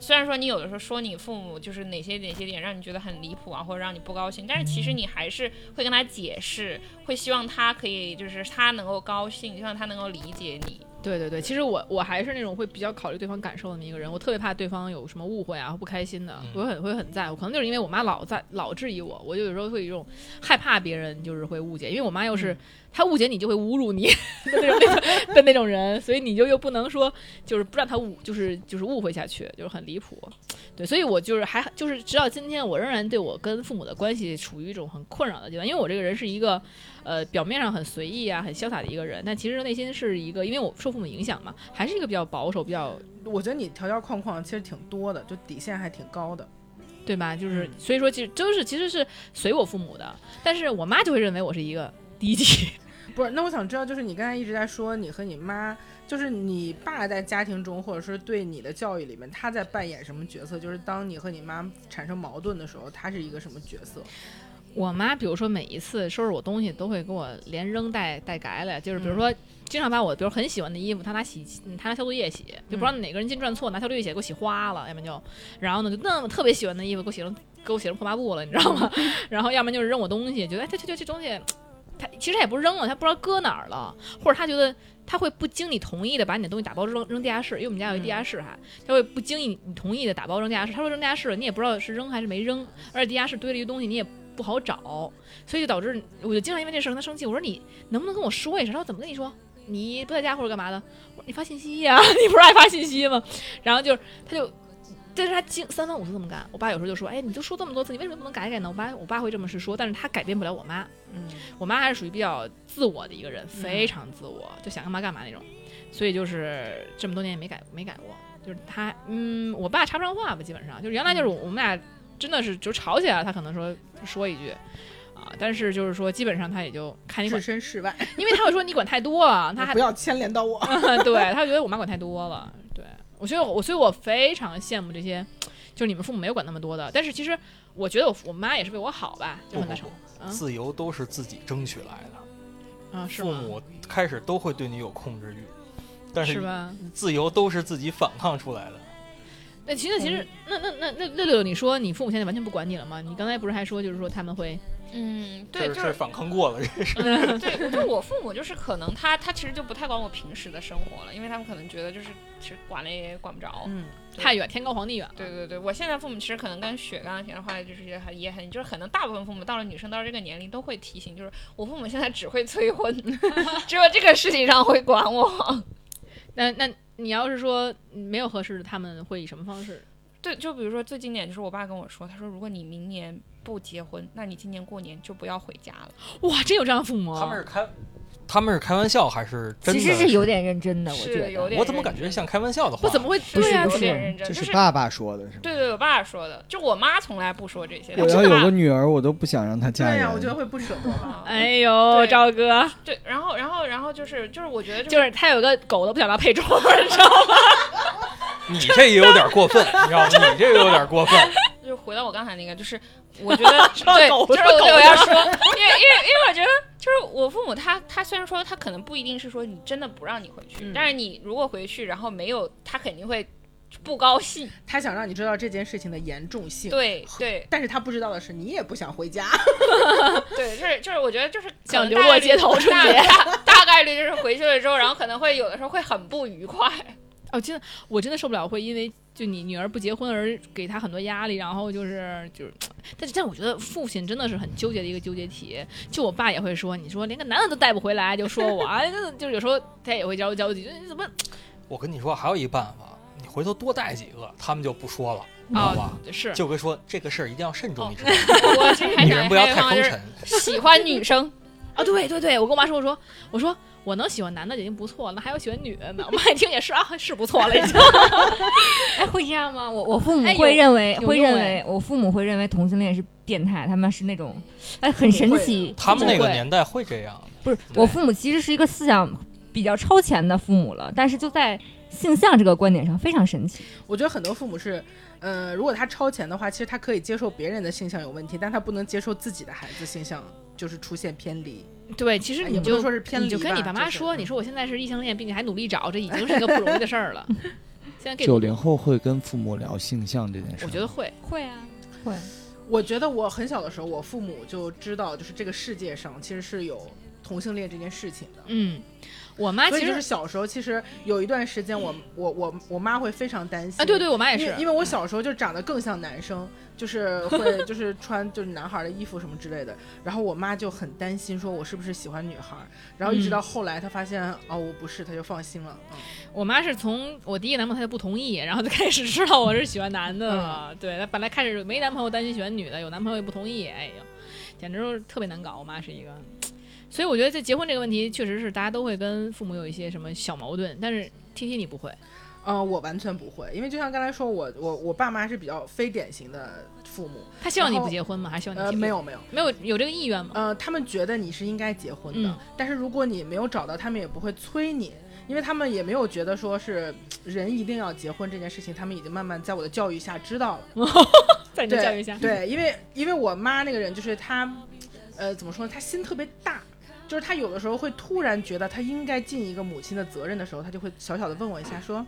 虽然说你有的时候说你父母就是哪些哪些点让你觉得很离谱啊，或者让你不高兴，但是其实你还是会跟他解释，会希望他可以就是他能够高兴，希望他能够理解你。对对对，其实我我还是那种会比较考虑对方感受的那么一个人，我特别怕对方有什么误会啊或不开心的，我很会很在乎。可能就是因为我妈老在老质疑我，我就有时候会有一种害怕别人就是会误解，因为我妈又是、她误解你就会侮辱你 的那种那种的那种人，所以你就又不能说就是不让她误就是就是误会下去，就是很离谱。对，所以我就是还就是直到今天，我仍然对我跟父母的关系处于一种很困扰的阶段，因为我这个人是一个呃表面上很随意啊、很潇洒的一个人，但其实内心是一个，因为我受父母影响嘛，还是一个比较保守、比较我觉得你条条框框其实挺多的，就底线还挺高的。对吧？就是嗯所以说，其实就是其实是随我父母的，但是我妈就会认为我是一个低级。不是，那我想知道，就是你刚才一直在说你和你妈，就是你爸在家庭中，或者是对你的教育里面，他在扮演什么角色？就是当你和你妈产生矛盾的时候，他是一个什么角色？我妈比如说每一次收拾我东西，都会给我连扔带带改了，就是比如说。经常把我，比如很喜欢的衣服，她拿洗，嗯她拿消毒液洗，就不知道哪个人进转错，拿消毒液洗给我洗花了，要不然就，然后呢，就那么特别喜欢的衣服给我洗成给我洗成破抹布了，你知道吗？然后要么就是扔我东西，觉得哎，这这这这东西，他其实他也不扔了，他不知道搁哪儿了，或者他觉得他会不经你同意的把你的东西打包扔扔地下室，因为我们家有一地下室哈，他会不经意你同意的打包扔地下室。他说扔地下室，你也不知道是扔还是没扔，而且地下室堆了一个东西，你也不好找，所以就导致我就经常因为这事跟他生气。我说你能不能跟我说一声？他说怎么跟你说？你不在家或者干嘛的？我说你发信息呀、你不是爱发信息吗？然后就是他就。但是他经三番五次这么干，我爸有时候就说：“哎，你就说这么多次，你为什么不能改改呢？”我爸我爸会这么是说，但是他改变不了我妈。嗯，我妈还是属于比较自我的一个人，非常自我，就想干嘛干嘛那种，所以就是这么多年也没改没改过。就是他，嗯，我爸插不上话吧，基本上就是原来就是我们俩真的是就吵起来了，他可能说说一句啊，但是就是说基本上他也就看你置，身事外，因为他会说你管太多了，他还不要牵连到我。对，他觉得我妈管太多了。对我，所以我所以我非常羡慕这些，就是你们父母没有管那么多的。但是其实我觉得我我妈也是为我好吧，就很大程度。啊自由都是自己争取来的，啊，是吗？父母开始都会对你有控制欲，但是是吧？自由都是自己反抗出来的。那其实其实那那那那六六，你说你父母现在完全不管你了吗？你刚才不是还说就是说他们会嗯，对，就是是反抗过了，这是对，就我父母就是可能他他其实就不太管我平时的生活了，因为他们可能觉得就是其实管了也管不着。嗯，太远，天高皇帝远了。对对对，我现在父母其实可能跟雪刚刚提的话，就是也很也很，就是可能大部分父母到了女生到了这个年龄都会提醒，就是我父母现在只会催婚，只有这个事情上会管我。那那你要是说没有合适的，他们会以什么方式？对，就比如说最经典就是我爸跟我说，他说如果你明年不结婚，那你今年过年就不要回家了。哇，真有这样的父母啊？他们是开，他们是开玩笑还是真的？其实是有点认真的，我觉得。有点我怎么感觉像开玩笑的话？不怎么会不是对啊？有不是点认真，这是爸爸说的是吗？对对，我爸说的，就我妈从来不说这些。我要有真的爸个女儿，我都不想让她嫁人。对呀，我觉得会不舍得吧。啊 哎呦，赵哥，对，然后然后然后就是就是我觉得就是他有个狗都不想让他配种，你知道吗？你这也有点过分，你知道吗？你这个有点过分。就回到我刚才那个，就是我觉得 对，就是我对我要说，因为因为因为我觉得就是我父母他他虽然说他可能不一定是说你真的不让你回去，嗯但是你如果回去然后没有，他肯定会不高兴。他想让你知道这件事情的严重性。对对但是他不知道的是，你也不想回家。对，就是就是我觉得就是想流落街头春节大大大概率就是回去了之后，然后可能会有的时候会很不愉快。哦，真的，我真的受不了，会因为就你女儿不结婚而给她很多压力，然后就是就 是，但是但我觉得父亲真的是很纠结的一个纠结体。就我爸也会说，你说连个男的都带不回来，就说我，啊，就是有时候他也会焦焦急，你怎么我跟你说，还有一办法，你回头多带几个，他们就不说了，你知道吧？啊？是，就跟说这个事儿一定要慎重，哦你知道吗？我其实还想女人不要太风尘。喜欢女生，啊，对对对，我跟我妈说，我说我说我能喜欢男的已经不错了，那还有喜欢女的呢。我妈一听也是啊，是不错了已经。哎，会这样吗？我我父母会认为，哎会认为，我父母会认为同性恋是变态，他们是那种，哎，很神奇。他们那个年代会这样，不是，我父母其实是一个思想比较超前的父母了，但是就在性向这个观点上非常神奇。我觉得很多父母是，呃，如果他超前的话，其实他可以接受别人的性向有问题，但他不能接受自己的孩子性向就是出现偏离。对，其实你就说是偏离你就跟你爸妈说，嗯你说我现在是异性恋，并且还努力找，这已经是一个不容易的事儿了。现在给九零后会跟父母聊性向这件事，我觉得会，会啊，会。我觉得我很小的时候，我父母就知道，就是这个世界上其实是有同性恋这件事情的。嗯，我妈其实就是小时候，其实有一段时间我，我我我妈会非常担心啊，对对，我妈也是因为，我小时候就长得更像男生，就是会就是穿就是男孩的衣服什么之类的，然后我妈就很担心，说我是不是喜欢女孩，然后一直嗯到后来她发现、哦我不是，她就放心了。嗯，我妈是从我第一个男朋友她就不同意，然后就开始知道我是喜欢男的了。对，她本来开始没男朋友担心喜欢女的，有男朋友也不同意，哎呦，简直就是特别难搞。我妈是一个，所以我觉得在结婚这个问题，确实是大家都会跟父母有一些什么小矛盾，但是 T T 你不会，呃，我完全不会，因为就像刚才说，我我我爸妈是比较非典型的父母，他希望你不结婚吗？还是希望你呃，结婚没有没有，没有有这个意愿吗？呃，他们觉得你是应该结婚的，嗯但是如果你没有找到，他们也不会催你，因为他们也没有觉得说是人一定要结婚这件事情，他们已经慢慢在我的教育下知道了。在你的教育下，对，因为因为我妈那个人就是她，呃，怎么说呢？她心特别大，就是他有的时候会突然觉得他应该尽一个母亲的责任的时候，他就会小小的问我一下，说。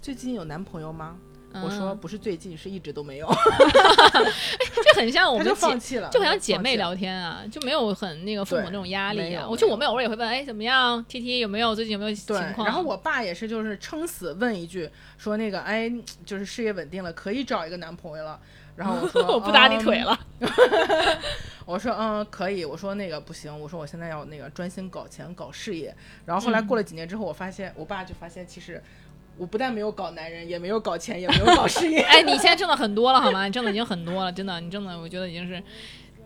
最近有男朋友吗？我说嗯不是最近，是一直都没有。这很像我 们就放弃了，就很像姐妹聊天啊，就没有很那个父母对那种压力啊。我就我们偶尔也会问，哎，怎么样？T T 有没有最近有没有情对，况？然后我爸也是，就是撑死问一句，说那个，哎，就是事业稳定了，可以找一个男朋友了。然后我 说我不打你嗯腿了。我说嗯可以，我说那个不行，我说我现在要那个专心搞钱搞事业。然后后来过了几年之后，我发现我爸就发现其实我不但没有搞男人，也没有搞钱，也没有搞事业。哎，你现在挣的很多了好吗？你挣的已经很多了，真的，你挣的我觉得已经是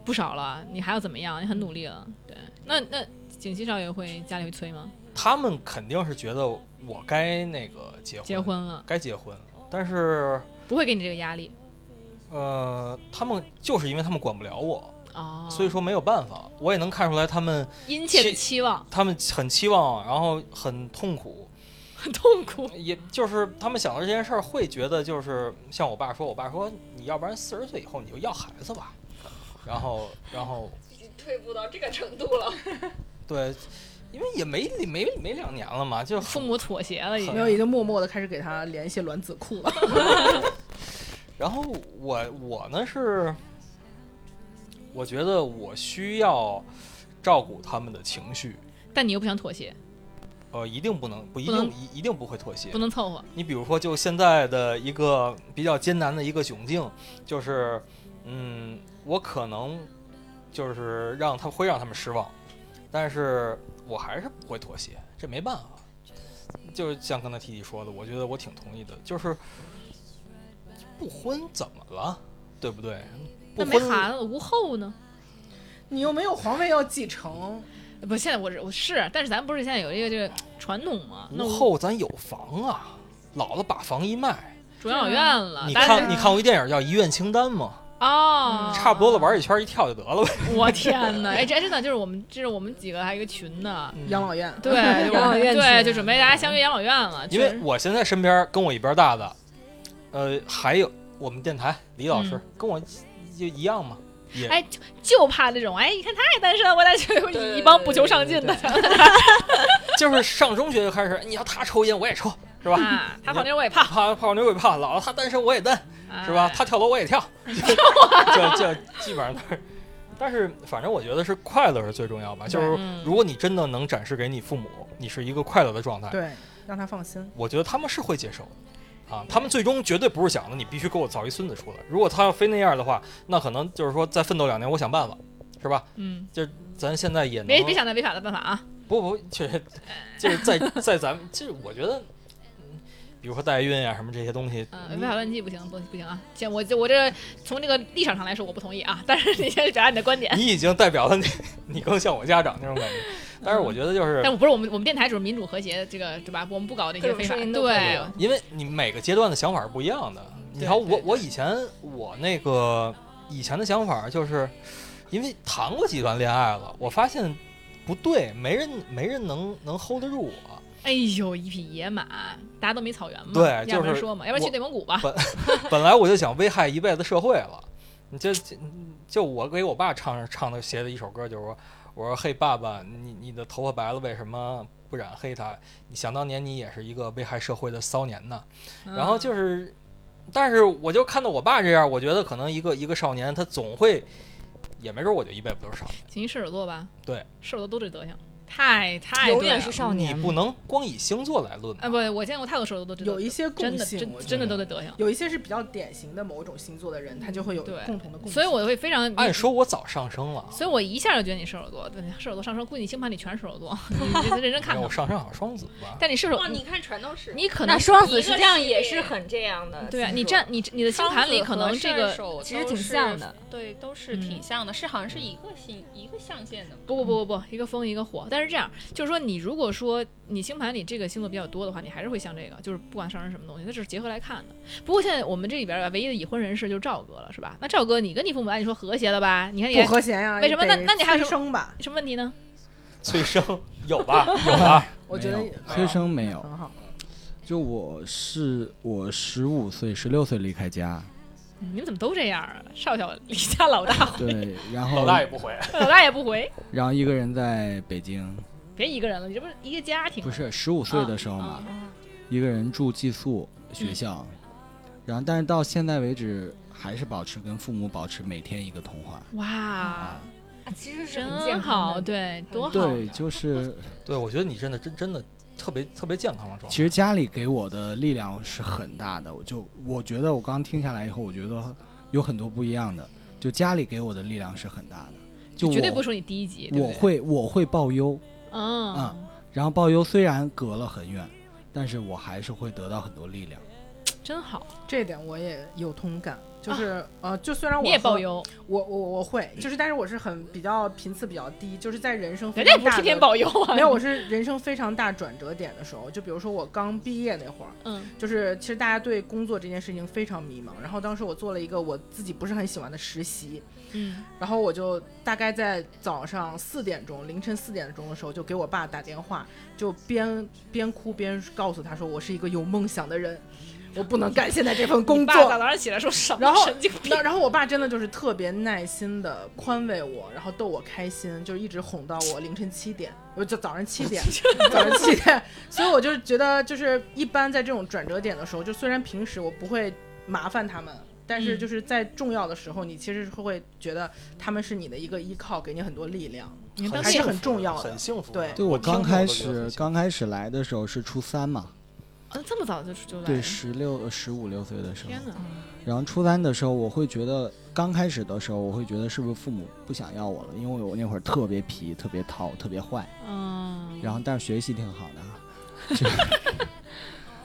不少了。你还要怎么样？你很努力了。对，那那景熙少爷会家里会催吗？他们肯定是觉得我该那个结婚，结婚了该结婚了，但是不会给你这个压力呃，他们就是因为他们管不了我，哦，所以说没有办法。我也能看出来他们殷切的期期望他们很期望，然后很痛苦，很痛苦。也就是他们想到这件事儿，会觉得就是像我爸说，我爸说你要不然四十岁以后你就要孩子吧，然后然后已经退步到这个程度了。对，因为也没没没两年了嘛，就父母妥协了，已经没有，已经默默的开始给他联系卵子库了。然后我我呢是，我觉得我需要照顾他们的情绪，但你又不想妥协，呃，一定不能不一定一一定不会妥协不。能凑合。你比如说，就现在的一个比较艰难的一个窘境，就是，嗯，我可能就是让他会让他们失望，但是我还是不会妥协，这没办法。就是像刚才提提说的，我觉得我挺同意的，就是不婚怎么了，对不对？不那没婚孩子无后呢？你又没有皇位要继承，不，现在我是我是，但是咱不是现在有一个这个传统嘛？那无我后咱有房啊，老子把房一卖。主养老院了，你看你看过一电影叫《遗愿清单》吗？哦，差不多了，玩一圈一跳就得了呗。我天哪！哎，这真的就是我们，这是我们几个还有一个群呢。养老院。对，就养老院对，群就准备大家相约养老院了。因确实为我现在身边跟我一边大的，呃，还有我们电台李老师、嗯跟我就一样嘛，也哎，就就怕那种，哎，你看他也单身，我俩就有一帮不求上进的，就是上中学就开始，你要他抽烟我也抽，是吧？啊，他泡妞我也泡，泡泡妞我也泡，老了他单身我也单，是吧？哎他跳楼我也跳，就就基本上都是。但是反正我觉得是快乐是最重要吧，就是嗯如果你真的能展示给你父母，你是一个快乐的状态，对，让他放心。我觉得他们是会接受的。啊，他们最终绝对不是想的你必须给我造一孙子出来。如果他要非那样的话，那可能就是说再奋斗两年，我想办法，是吧？嗯，就咱现在也能别别想那违法的办法啊，不不，确实 就是在在咱们，就是我觉得，嗯，比如说代孕啊、什么这些东西，嗯，违法乱纪不行，不不行啊！先我这我这从这个立场上来说，我不同意啊。但是你先表达你的观点。你已经代表了你，你更像我家长那种感觉。但是我觉得就是但我不是我们我们电台主是民主和谐，这个对吧？我们不搞那些非法对，因为你每个阶段的想法是不一样的。你看我我以前我那个以前的想法就是，因为谈过几段恋爱了，我发现不对，没人没人能能 hold 得住我。哎呦，一匹野马，大家都没草原嘛，对就是说嘛，要不然去内蒙古吧。本本来我就想危害一辈子社会了，你就就就我给我爸唱唱的写的一首歌，就是说，我说嘿爸爸，你你的头发白了，为什么不染黑它？你想当年你也是一个危害社会的骚年呢。然后嗯就是，但是我就看到我爸这样，我觉得可能一个一个少年他总会，也没准我就一辈子都是少年。请射手座吧，对，射手座都这德行，太太对了永远是少你。不能光以星座来论吧啊！不，我见过太多射手座都有一些共真的真真的都得德行，有一些是比较典型的某种星座的人，他就会有对共同的共性。所以我会非常按说我早上升了，所以我一下就觉得你射手座，对，射手座上升，估计你星盘里全是射手座，你你认真看看我。上升好像双子吧。但你射手，哇，你你看全都是。你可能那双子一个实际上也是很这样的。对啊，你占你你的星盘里可能这个其实挺像的，对，都是嗯挺像的，是好像是一个星一个象限的。不不不不不，一个风一个火。但是这样，就是说你如果说你星盘里这个星座比较多的话，你还是会像这个，就是不管上升什么东西，它只是结合来看的。不过现在我们这里边唯一的已婚人士就是赵哥了，是吧？那赵哥，你跟你父母按理说和谐了吧？你看你不和谐呀、为什么那那你还有催生吧？什么问题呢？催生有吧有吧，我觉得催生没有，很好。就我是我十五岁、十六岁离开家，嗯你们怎么都这样啊？少小离家老大回，对，然 后老大也不回。老大也不回，然后一个人在北京，别一个人了，你这不是一个家庭？不是十五岁的时候嘛，啊一个人住寄宿学校，然后但是到现在为止还是保持跟父母保持每天一个通话。哇，啊其实是很真好，对，多好。对，就是对，我觉得你真的真真的特别特别健康的状态。其实家里给我的力量是很大的，我就我觉得我刚听下来以后，我觉得有很多不一样的，就家里给我的力量是很大的，就绝对不是说你低级，对不对，我会我会报忧，嗯嗯然后报忧虽然隔了很远，但是我还是会得到很多力量。真好。这点我也有同感，就是、呃，就虽然我也报和，忧，我我我会，就是但是我是很比较频次比较低，就是在人生非人家不是天天的。报忧啊。没有，我是人生非常大转折点的时候，就比如说我刚毕业那会儿，嗯就是其实大家对工作这件事情非常迷茫，然后当时我做了一个我自己不是很喜欢的实习，嗯然后我就大概在早上四点钟，凌晨四点钟的时候，就给我爸打电话，就边边哭边告诉他说，我是一个有梦想的人，我不能干现在这份 工作爸作。早上起来说什么然后神经病那？然后我爸真的就是特别耐心的宽慰我，然后逗我开心，就一直哄到我凌晨七点，我就早上七点，早上七点。所以我就觉得，就是一般在这种转折点的时候，就虽然平时我不会麻烦他们。但是嗯就是在重要的时候，你其实是会觉得他们是你的一个依靠，给你很多力量，还是很重要的很。幸福。对对我刚开始刚开始来的时候是初三嘛，啊这么早就就来对，十六十五六岁的时候天，哪！然后初三的时候，我会觉得刚开始的时候，我会觉得是不是父母不想要我了，因为我那会儿特别皮、特别淘、特别坏，嗯，然后但是学习挺好的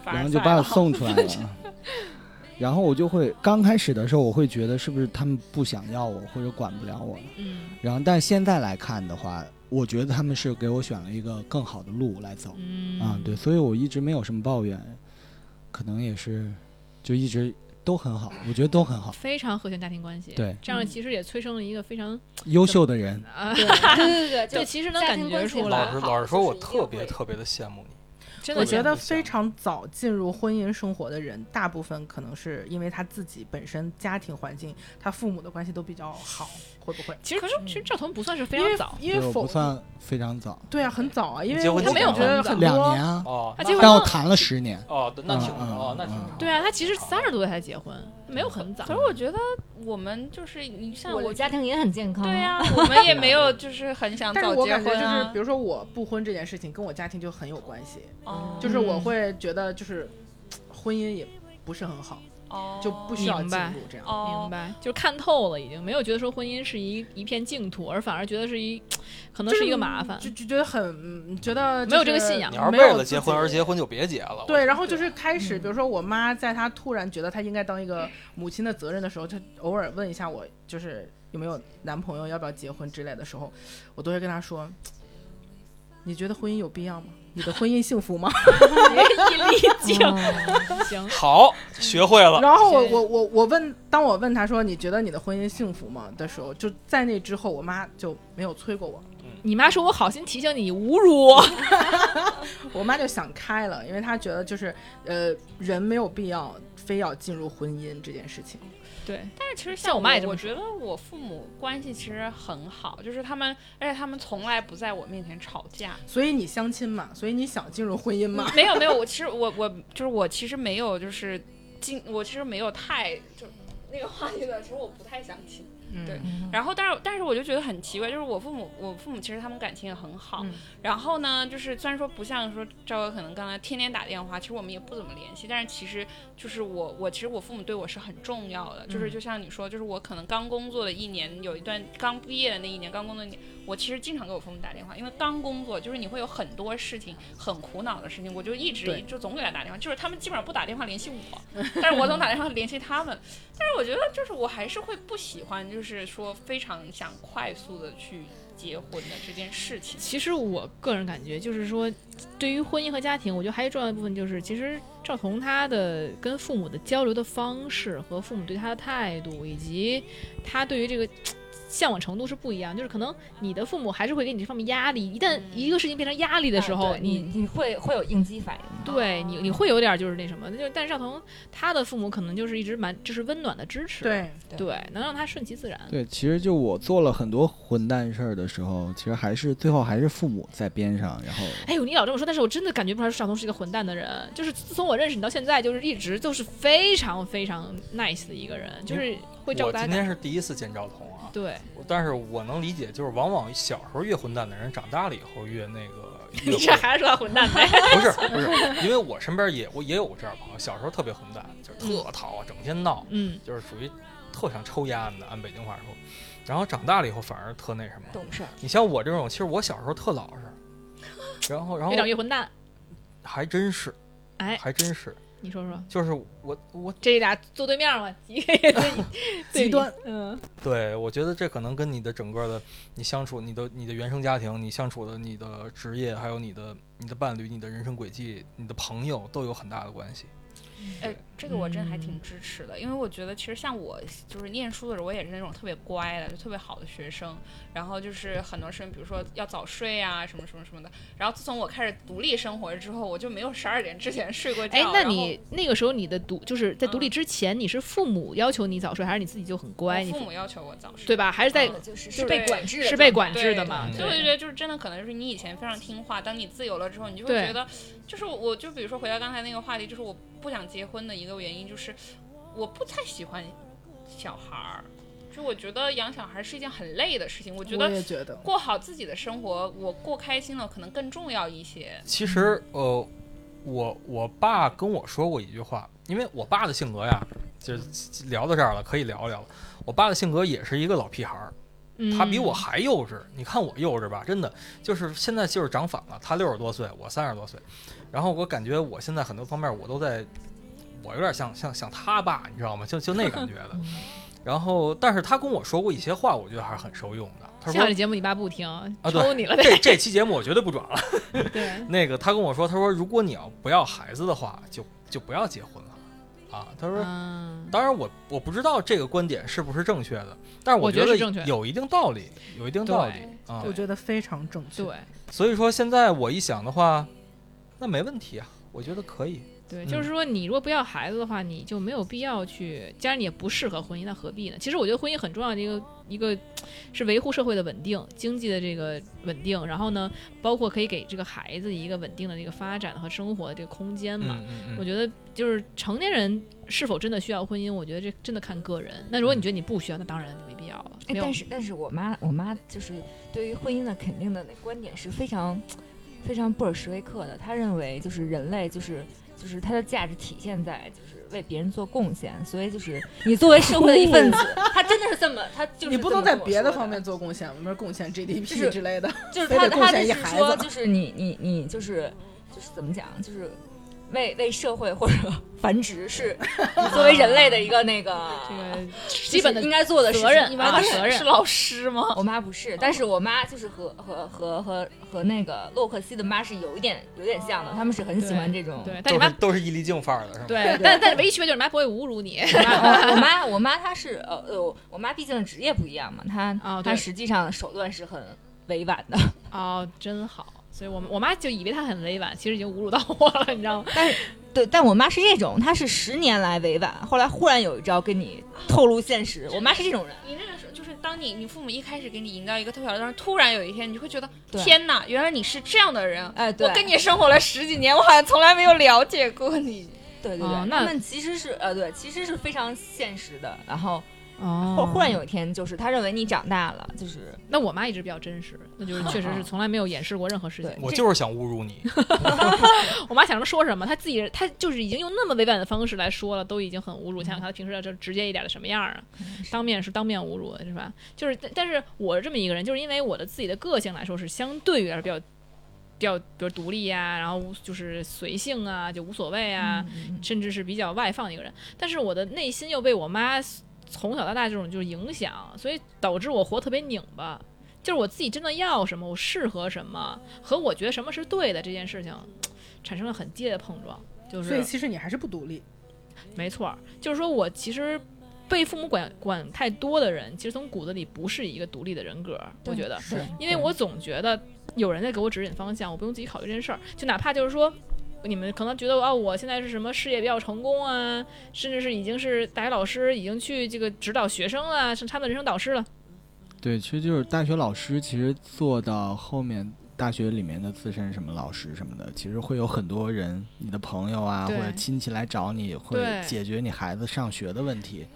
然后就把我送出来了。然后我就会刚开始的时候，我会觉得是不是他们不想要我或者管不了我了。嗯然后但现在来看的话，我觉得他们是给我选了一个更好的路来走。嗯啊，对，所以我一直没有什么抱怨，可能也是就一直都很好，我觉得都很好。非常和谐家庭关系。对，这样其实也催生了一个非常优秀的人，啊，对对对对，对，就其实能感家庭关系觉出来老实。老师说，我特别特别的羡慕你。真的我觉得非常早进入婚姻生活的人，大部分可能是因为他自己本身家庭环境，他父母的关系都比较好，会不会？其实其实赵彤不算是非常早，因为否不算非常早，对啊，很早啊，因为结婚我没有觉得很多两年啊，哦，他结婚了我谈了十年。哦，那挺哦，那挺对啊，他其实三十多岁才结婚，没有很早可。是我觉得我们就是你像我我家庭也很健康。对呀、我们也没有就是很想但是早结我感觉就是，比。如说我不婚这件事情跟我家庭就很有关系，哦就是我会觉得就是婚姻也不是很好，哦就不需要进入这样。哦明白，就看透了，已经没有觉得说婚姻是一一片净土，而反而觉得是一，可能是一个麻烦。就就觉得很嗯觉得没有这个信仰你要是为了结婚而结婚，就别结了。对，然后就是开始，比如说我妈在她突然觉得她应该当一个母亲的责任的时候，她偶尔问一下我，就是有没有男朋友，要不要结婚之类的时候，我都会跟她说：“你觉得婚姻有必要吗？你的婚姻幸福吗 一粒净，嗯行，好，学会？”了。然后我我我我问，当我问她说：“你觉得你的婚姻幸福吗？”的时候，就在那之后，我妈就没有催过我，你妈说我好心提醒你，侮辱我。我妈就想开了，因为她觉得就是呃，人没有必要非要进入婚姻这件事情。对，但是其实像我妈也这么我觉得我父母关系其实很好，就是他们，而且他们从来不在我面前吵架。所以你相亲嘛，所以你想进入婚姻嘛？没有没有，我其实我我就是我其实没有就是进，我其实没有太就那个话题的，其实我不太想听。嗯。对然后，但是但是我就觉得很奇怪，就是我父母，我父母其实他们感情也很好。嗯。然后呢，就是虽然说不像说赵哥可能刚才天天打电话，其实我们也不怎么联系，但是其实就是我我其实我父母对我是很重要的，就是嗯。就像你说，就是我可能刚工作的一年，有一段刚毕业的那一年，刚工作那一年，我其实经常给我父母打电话，因为刚工作就是你会有很多事情很苦恼的事情，我就一直就总给他打电话，就是他们基本上不打电话联系我，但是我总打电话联系他们。但是我觉得就是我还是会不喜欢，就是就是说非常想快速的去结婚的这件事情。其实我个人感觉就是说，对于婚姻和家庭，我觉得还有重要一部分就是，其实赵彤他的跟父母的交流的方式和父母对他的态度，以及他对于这个。向往程度是不一样，就是可能你的父母还是会给你这方面压力，一旦一个事情变成压力的时候，你你你会会有应激反应。对你你会有点就是那什么，就但是赵彤他的父母可能就是一直蛮就是温暖的支持，对，对，能让他顺其自然。对，其实就我做了很多混蛋事儿的时候，其实还是最后还是父母在边上，然后哎呦，你老这么说，但是我真的感觉不出来赵彤是一个混蛋的人。就是自从我认识你到现在，就是一直都是非常非常 nice 的一个人，就是会照顾大家我今天。是第一次见赵彤啊，对，但是我能理解，就是往往小时候越混蛋的人，长大了以后越那个。越你这还是说混蛋呗？不 是不是，因为我身边也我也有这样的朋友，小时候特别混蛋，就是特淘啊，整天闹，嗯，就是属于特想抽烟的，按北京话说。然后长大了以后反而特那什么。懂事，你像我这种，其实我小时候特老实，然后然后越长越混蛋。还真是，哎，还真是，你说说，就是我我这俩坐对面嘛，极端，嗯，对我觉得这可能跟你的整个的你相处，你的你的原生家庭，你相处的你的职业，还有你的你的伴侣，你的人生轨迹，你的朋友都有很大的关系。哎，这个我真还挺支持的，因为我觉得其实像我就是念书的时候，我也是那种特别乖的，就特别好的学生。然后就是很多事情，比如说要早睡啊，什么什么什么的。然后自从我开始独立生活之后，我就没有十二点之前睡过觉。哎，那你那个时候你的独就是在独立之前，你是父母要求你早睡，还是你自己就很乖？你父母要求我早睡，对吧？还是在嗯就是是被管制，是被管制的嘛？嗯所以我就觉得就是真的可能就是你以前非常听话，当你自由了之后，你就会觉得，就是我我就比如说回到刚才那个话题，就是我不想结婚的一个原因就是我不太喜欢小孩儿，就我觉得养小孩是一件很累的事情，我觉得也觉得，过好自己的生活，我过开心了可能更重要一些。其实呃，我我爸跟我说过一句话，因为我爸的性格呀，就是聊到这儿了，可以聊聊了。我爸的性格也是一个老屁孩儿，嗯他比我还幼稚。你看我幼稚吧，真的就是现在就是长反了。他六十多岁，我三十多岁，然后我感觉我现在很多方面我都在，我有点像像像他爸，你知道吗？就就那感觉的。然后，但是他跟我说过一些话，我觉得还是很受用的。他说下这节目你爸不听，啊，抽，你了这这期节目我绝对不转了。对，那个他跟我说，他说如果你要不要孩子的话，就就不要结婚了啊。他说，嗯，当然我我不知道这个观点是不是正确的，但是我觉觉得有一定道理，有一定道理啊我。觉得非常正确。对，所以说现在我一想的话，那没问题啊，我觉得可以。对，嗯就是说，你如果不要孩子的话，你就没有必要去，既然你也不适合婚姻，那何必呢？其实我觉得婚姻很重要的一个一个是维护社会的稳定、经济的这个稳定，然后呢，包括可以给这个孩子一个稳定的这个发展和生活的这个空间嘛。嗯嗯嗯，我觉得就是成年人是否真的需要婚姻，我觉得这真的看个人。那如果你觉得你不需要，那当然就没必要了。但是但是我妈我妈就是对于婚姻的肯定的那观点是非常非常布尔什维克的。她认为就是人类就是就是它的价值体现在就是为别人做贡献，所以就是你作为社会的一份子，他真的是这么，他就是你不能在别的的方面做贡献，比如贡献 GDP 之类的。就是他他的是献一孩说，子就是你你你就是就是怎么讲，就是为为社会或者 繁殖是你作为人类的一个那个这个基本的应该做的责任你妈妈啊责任是老师吗？我妈不是，但是我妈就是和和和和和那个洛克希的妈是有一点有点像的，他们是很喜欢这种。对，但你妈都是伊丽静范儿的是吧？对，但但唯一区别就是你妈不会侮辱你。我 妈我妈她是呃呃，我妈毕竟职业不一样嘛，她、哦她实际上手段是很委婉的。哦，真好。所以我们我妈就以为她很委婉，其实已经侮辱到我了，你知道吗？但是对，但我妈是这种，她是十年来委婉，后来忽然有一招跟你透露现实。我妈是这种人。你那个时候就是当你你父母一开始给你营造一个特别好的，但是突然有一天你就会觉得天哪，原来你是这样的人。哎，对，我跟你生活了十几年，我好像从来没有了解过你。对对对，哦那他们其实是呃对，其实是非常现实的。然后哦忽忽然有一天，就是他认为你长大了，就是那我妈一直比较真实，那就是确实是 从来没有掩饰过任何事情。我就是想侮辱你，我妈想什么说什么，她自己她就是已经用那么委婉的方式来说了，都已经很侮辱。想想她平时要就直接一点的什么样啊？当面是当面侮辱的是吧？就是，但但是我是这么一个人，就是因为我的自己的个性来说是相对于来说比较。比较，比如独立呀、然后无就是随性啊，就无所谓啊，嗯甚至是比较外放的一个人。但是我的内心又被我妈从小到大这种就是影响，所以导致我活特别拧巴。就是我自己真的要什么，我适合什么，和我觉得什么是对的这件事情，产生了很激烈的碰撞。就是所以其实你还是不独立。没错儿，就是说我其实被父母管管太多的人，其实从骨子里不是一个独立的人格。我觉得，是因为我总觉得有人在给我指引方向，我不用自己考虑这件事儿。就哪怕就是说，你们可能觉得啊，我现在是什么事业比较成功啊，甚至是已经是大学老师，已经去这个指导学生了，是他们的人生导师了。对，其实就是大学老师，其实做到后面。大学里面的资深什么老师什么的，其实会有很多人，你的朋友啊或者亲戚来找你，会解决你孩子上学的问题。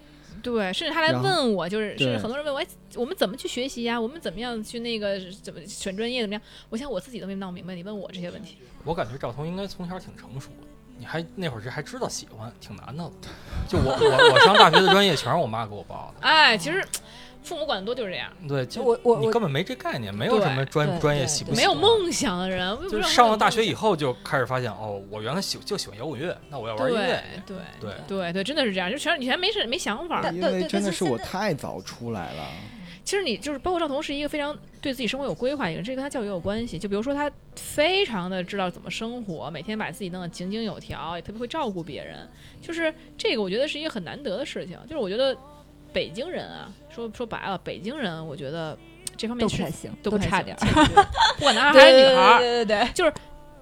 对，甚至他来问我，就是甚至很多人问我，哎，我们怎么去学习呀？我们怎么样去那个怎么选专业怎么样？我想我自己都没闹明白，你问我这些问题。我感觉赵彤应该从小挺成熟的。你还那会儿是还知道喜欢，挺难的了。就我我我上大学的专业全是我妈给我报的，哎，其实父母管的多就是这样，对，就我我我你根本没这概念，没有什么专专业喜不对没有。梦想的人，就是上了大学以后就开始发现，哦，我原来喜就喜欢摇滚乐，那我要玩音乐对。对对，对对，真的是这样，就全以前没事没想法儿。因为真的是我太早出来了。其实你就是包括赵彤是一个非常对自己生活有规划的一个人，这跟他教育也有关系。就比如说他非常的知道怎么生活，每天把自己弄得井井有条，也特别会照顾别人。就是这个，我觉得是一个很难得的事情。就是我觉得北京人啊，说说白了，北京人我觉得这方面是都不太行，都不太行差点儿。不管男孩儿还是女孩对，对对对对，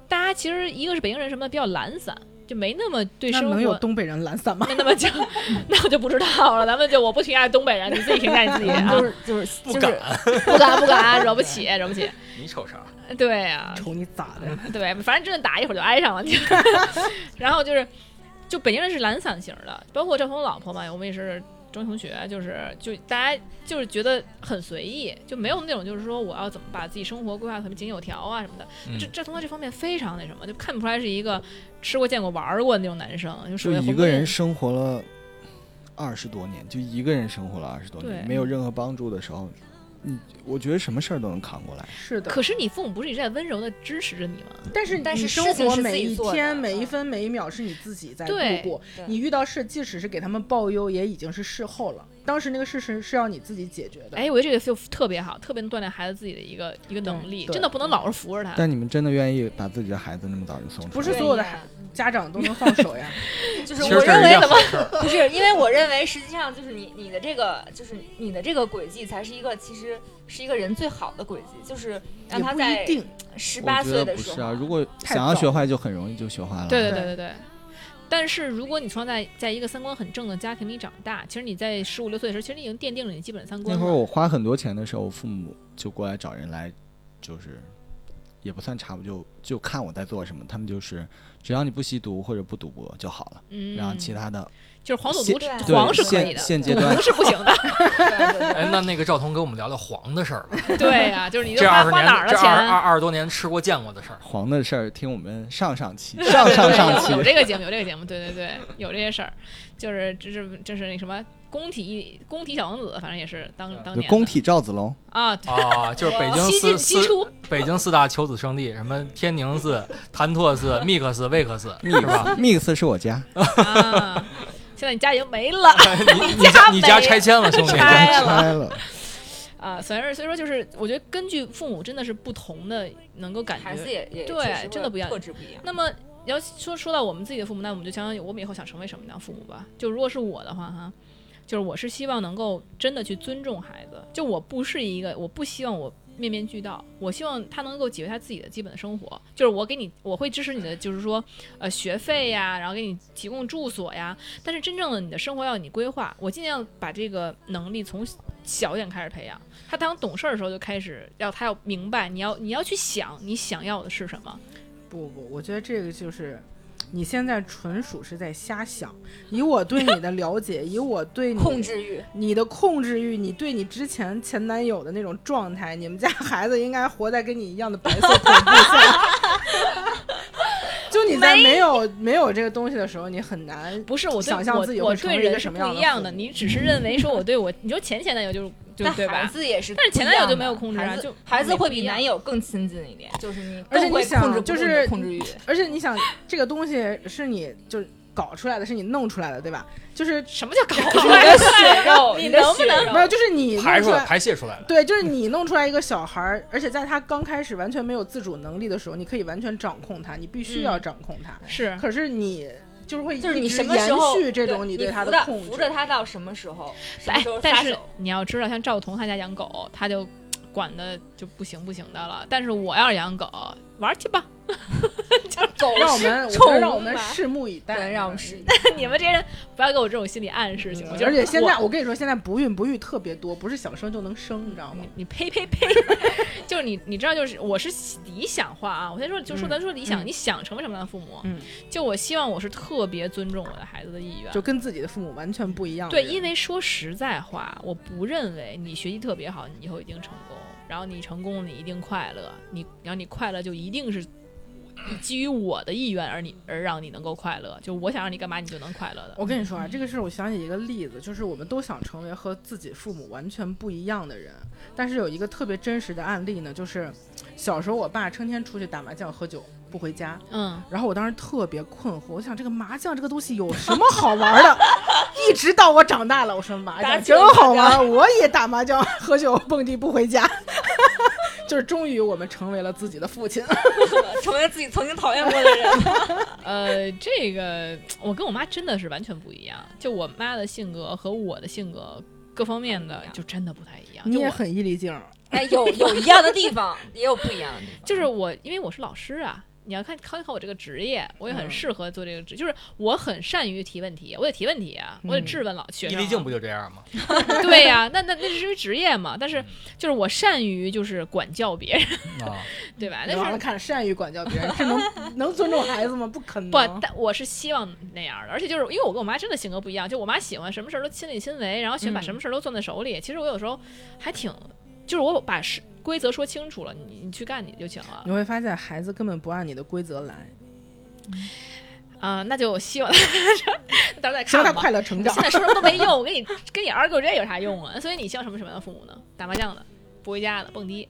大家其实一个是北京人什么的比较懒散，就没那么对那生活能有东北人懒散吗？没那么讲，那我就不知道了。咱们就我不评价东北人，你自己评价你自己啊 就。是就是不就是敢，不敢不敢，惹不起惹不起。你瞅啥？对呀、瞅你咋的？对，反正真的打一会儿就挨上了。然后就是，就北京人是懒散型的，包括赵彤老婆嘛，我们也是中学同学，就是就大家就是觉得很随意，就没有那种就是说我要怎么把自己生活规划得特别井有条啊什么的。嗯这这从他这方面非常那什么，就看不出来是一个吃过见过玩过的那种男生，就属就于一个人生活了二十多年，就一个人生活了二十多年，没有任何帮助的时候，嗯，我觉得什么事儿都能扛过来。是的。可是你父母不是一直在温柔的支持着你吗？但是但是你生活每一天、每一嗯分、每一秒是你自己在度过。你遇到事，即使是给他们报忧，也已经是事后了。当时那个事实是要你自己解决的。哎，我觉得这个就特别好，特别能锻炼孩子自己的一个一个能力，真的不能老是扶着他。但你们真的愿意把自己的孩子那么早就送出去？不是所有的孩，家长都能放手呀。就是我认为怎么。不是，因为我认为实际上就是你你的这个就是你的这个轨迹才是一个其实是一个人最好的轨迹，就是让他在十八岁的时候，不是啊，如果想要学坏，就很容易就学坏了。对对对对对对。但是如果你从小在在一个三观很正的家庭里长大，其实你在十五六岁的时候，其实你已经奠定了你基本的三观。那会儿我花很多钱的时候，我父母就过来找人来，就是也不算查我，就就看我在做什么。他们就是只要你不吸毒或者不赌博就好了，嗯，然后其他的就是黄赌毒黄是可以现的，现阶段赌是不行的。哎，那那个赵彤给我们聊聊黄的事儿吧，对呀、就是你都这花二十年哪儿了这二二？二十多年吃过见过的事儿。黄的事儿，听我们上上期、上上上期有有这个节目，有这个节目，对对对，有这些事儿，就是这是就是那什么工体工体小王子，反正也是当当年工体赵子龙，啊，啊，就是北京四四西出，北京四大求子圣地，什么天宁寺、潭柘寺、密克寺、魏克寺，是吧？mix 是我家，啊，现在你家已经没了你 你家 你家拆迁了，兄弟。拆了拆了。啊，所以所以说就是，我觉得根据父母真的是不同的，能够感孩子觉。也也对真的不一样特质不一样。那么要说说到我们自己的父母，那我们就想想我们以后想成为什么样的父母吧。就如果是我的话哈，就是我是希望能够真的去尊重孩子，就我不是一个，我不希望我面面俱到，我希望他能够解决他自己的基本的生活，就是我给你，我会支持你的，就是说呃学费呀，然后给你提供住所呀，但是真正的你的生活要你规划，我尽量把这个能力从小点开始培养。他当懂事儿的时候就开始要他要明白，你要你要去想你想要的是什么。不不，我觉得这个就是。你现在纯属是在瞎想，以我对你的了解，以我对你控制欲，你的控制欲，你对你之前前男友的那种状态，你们家孩子应该活在跟你一样的白色恐怖下。就你在没有没。有这个东西的时候，你很难不是我想象自己会成为一个对人是不什么样的一样的，你只是认为说我对我，你说前前男友就是就但孩对吧？子也是但是前男友就没有控制啊孩就孩子会比男友更亲近一点，就是你而且你想就是控制欲。而且你想，这个东西是你就是搞出来的，是你弄出来的，对吧？就是什么叫搞出来的血肉，你的能不能血肉没有，就是你弄排出来，排泄出来的。对，就是你弄出来一个小孩儿，而且在他刚开始完全没有自主能力的时候，你可以完全掌控他，你必须要嗯掌控他。是可是你就是会就是你什么时候续这种你对他扶着的控制扶着。他到什么时候？来哎，但是？你要知道，像赵彤他家养狗，他就管的就不行不行的了。但是我要是养狗，玩去吧，狗 让我们，让我们拭目以待。对，让我们试。你们这些人不要给我这种心理暗示行吗？就是而且现在我我跟你说，现在不孕不育特别多，不是想生就能生，你知道吗你？你呸呸呸！就是你你知道，就是我是理想化啊。我先说，就说嗯咱说理想，嗯你想成为什么样的父母？嗯，就我希望我是特别尊重我的孩子的意愿，就跟自己的父母完全不一样对，因为说实在话，我不认为你学习特别好，你以后一定成功。然后你成功，你一定快乐。你然后你快乐就一定是基于我的意愿而你而让你能够快乐。就我想让你干嘛，你就能快乐的。我跟你说啊，这个事儿我想起一个例子，就是我们都想成为和自己父母完全不一样的人，但是有一个特别真实的案例呢，就是小时候我爸成天出去打麻将喝酒不回家，嗯，然后我当时特别困惑，我想这个麻将这个东西有什么好玩的？一直到我长大了，我说麻将真好玩，我也打麻将、喝酒、蹦迪不回家。就是终于我们成为了自己的父亲，成为自己曾经讨厌过的人。呃，这个我跟我妈真的是完全不一样。就我妈的性格和我的性格各方面的就真的不太一样。你也很易立静，哎，有有一样的地方，也有不一样的地方。就是我，因为我是老师啊，你要看考一考我这个职业，我也很嗯适合做这个职，就是我很善于提问题，我得提问题啊，我得嗯质问老学生、啊。伊丽静不就这样吗？对呀、那那那是因为职业嘛，但是就是我善于就是管教别人，啊，对吧？那完了看善于管教别人，是能能尊重孩子吗？不可能。不，但我是希望那样的，而且就是因为我跟我妈真的性格不一样，就我妈喜欢什么事儿都亲力亲为，然后喜欢把嗯什么事儿都攥在手里。其实我有时候还挺，就是我把是规则说清楚了，你你去干你就行了你会发现孩子根本不按你的规则来，啊、那就希望 到时候再希望他。快乐成长现。在说什么都没用，我跟你跟你 argue 这有啥用啊？所以你希望什么什么样的父母呢？打麻将的，不回家的，蹦迪。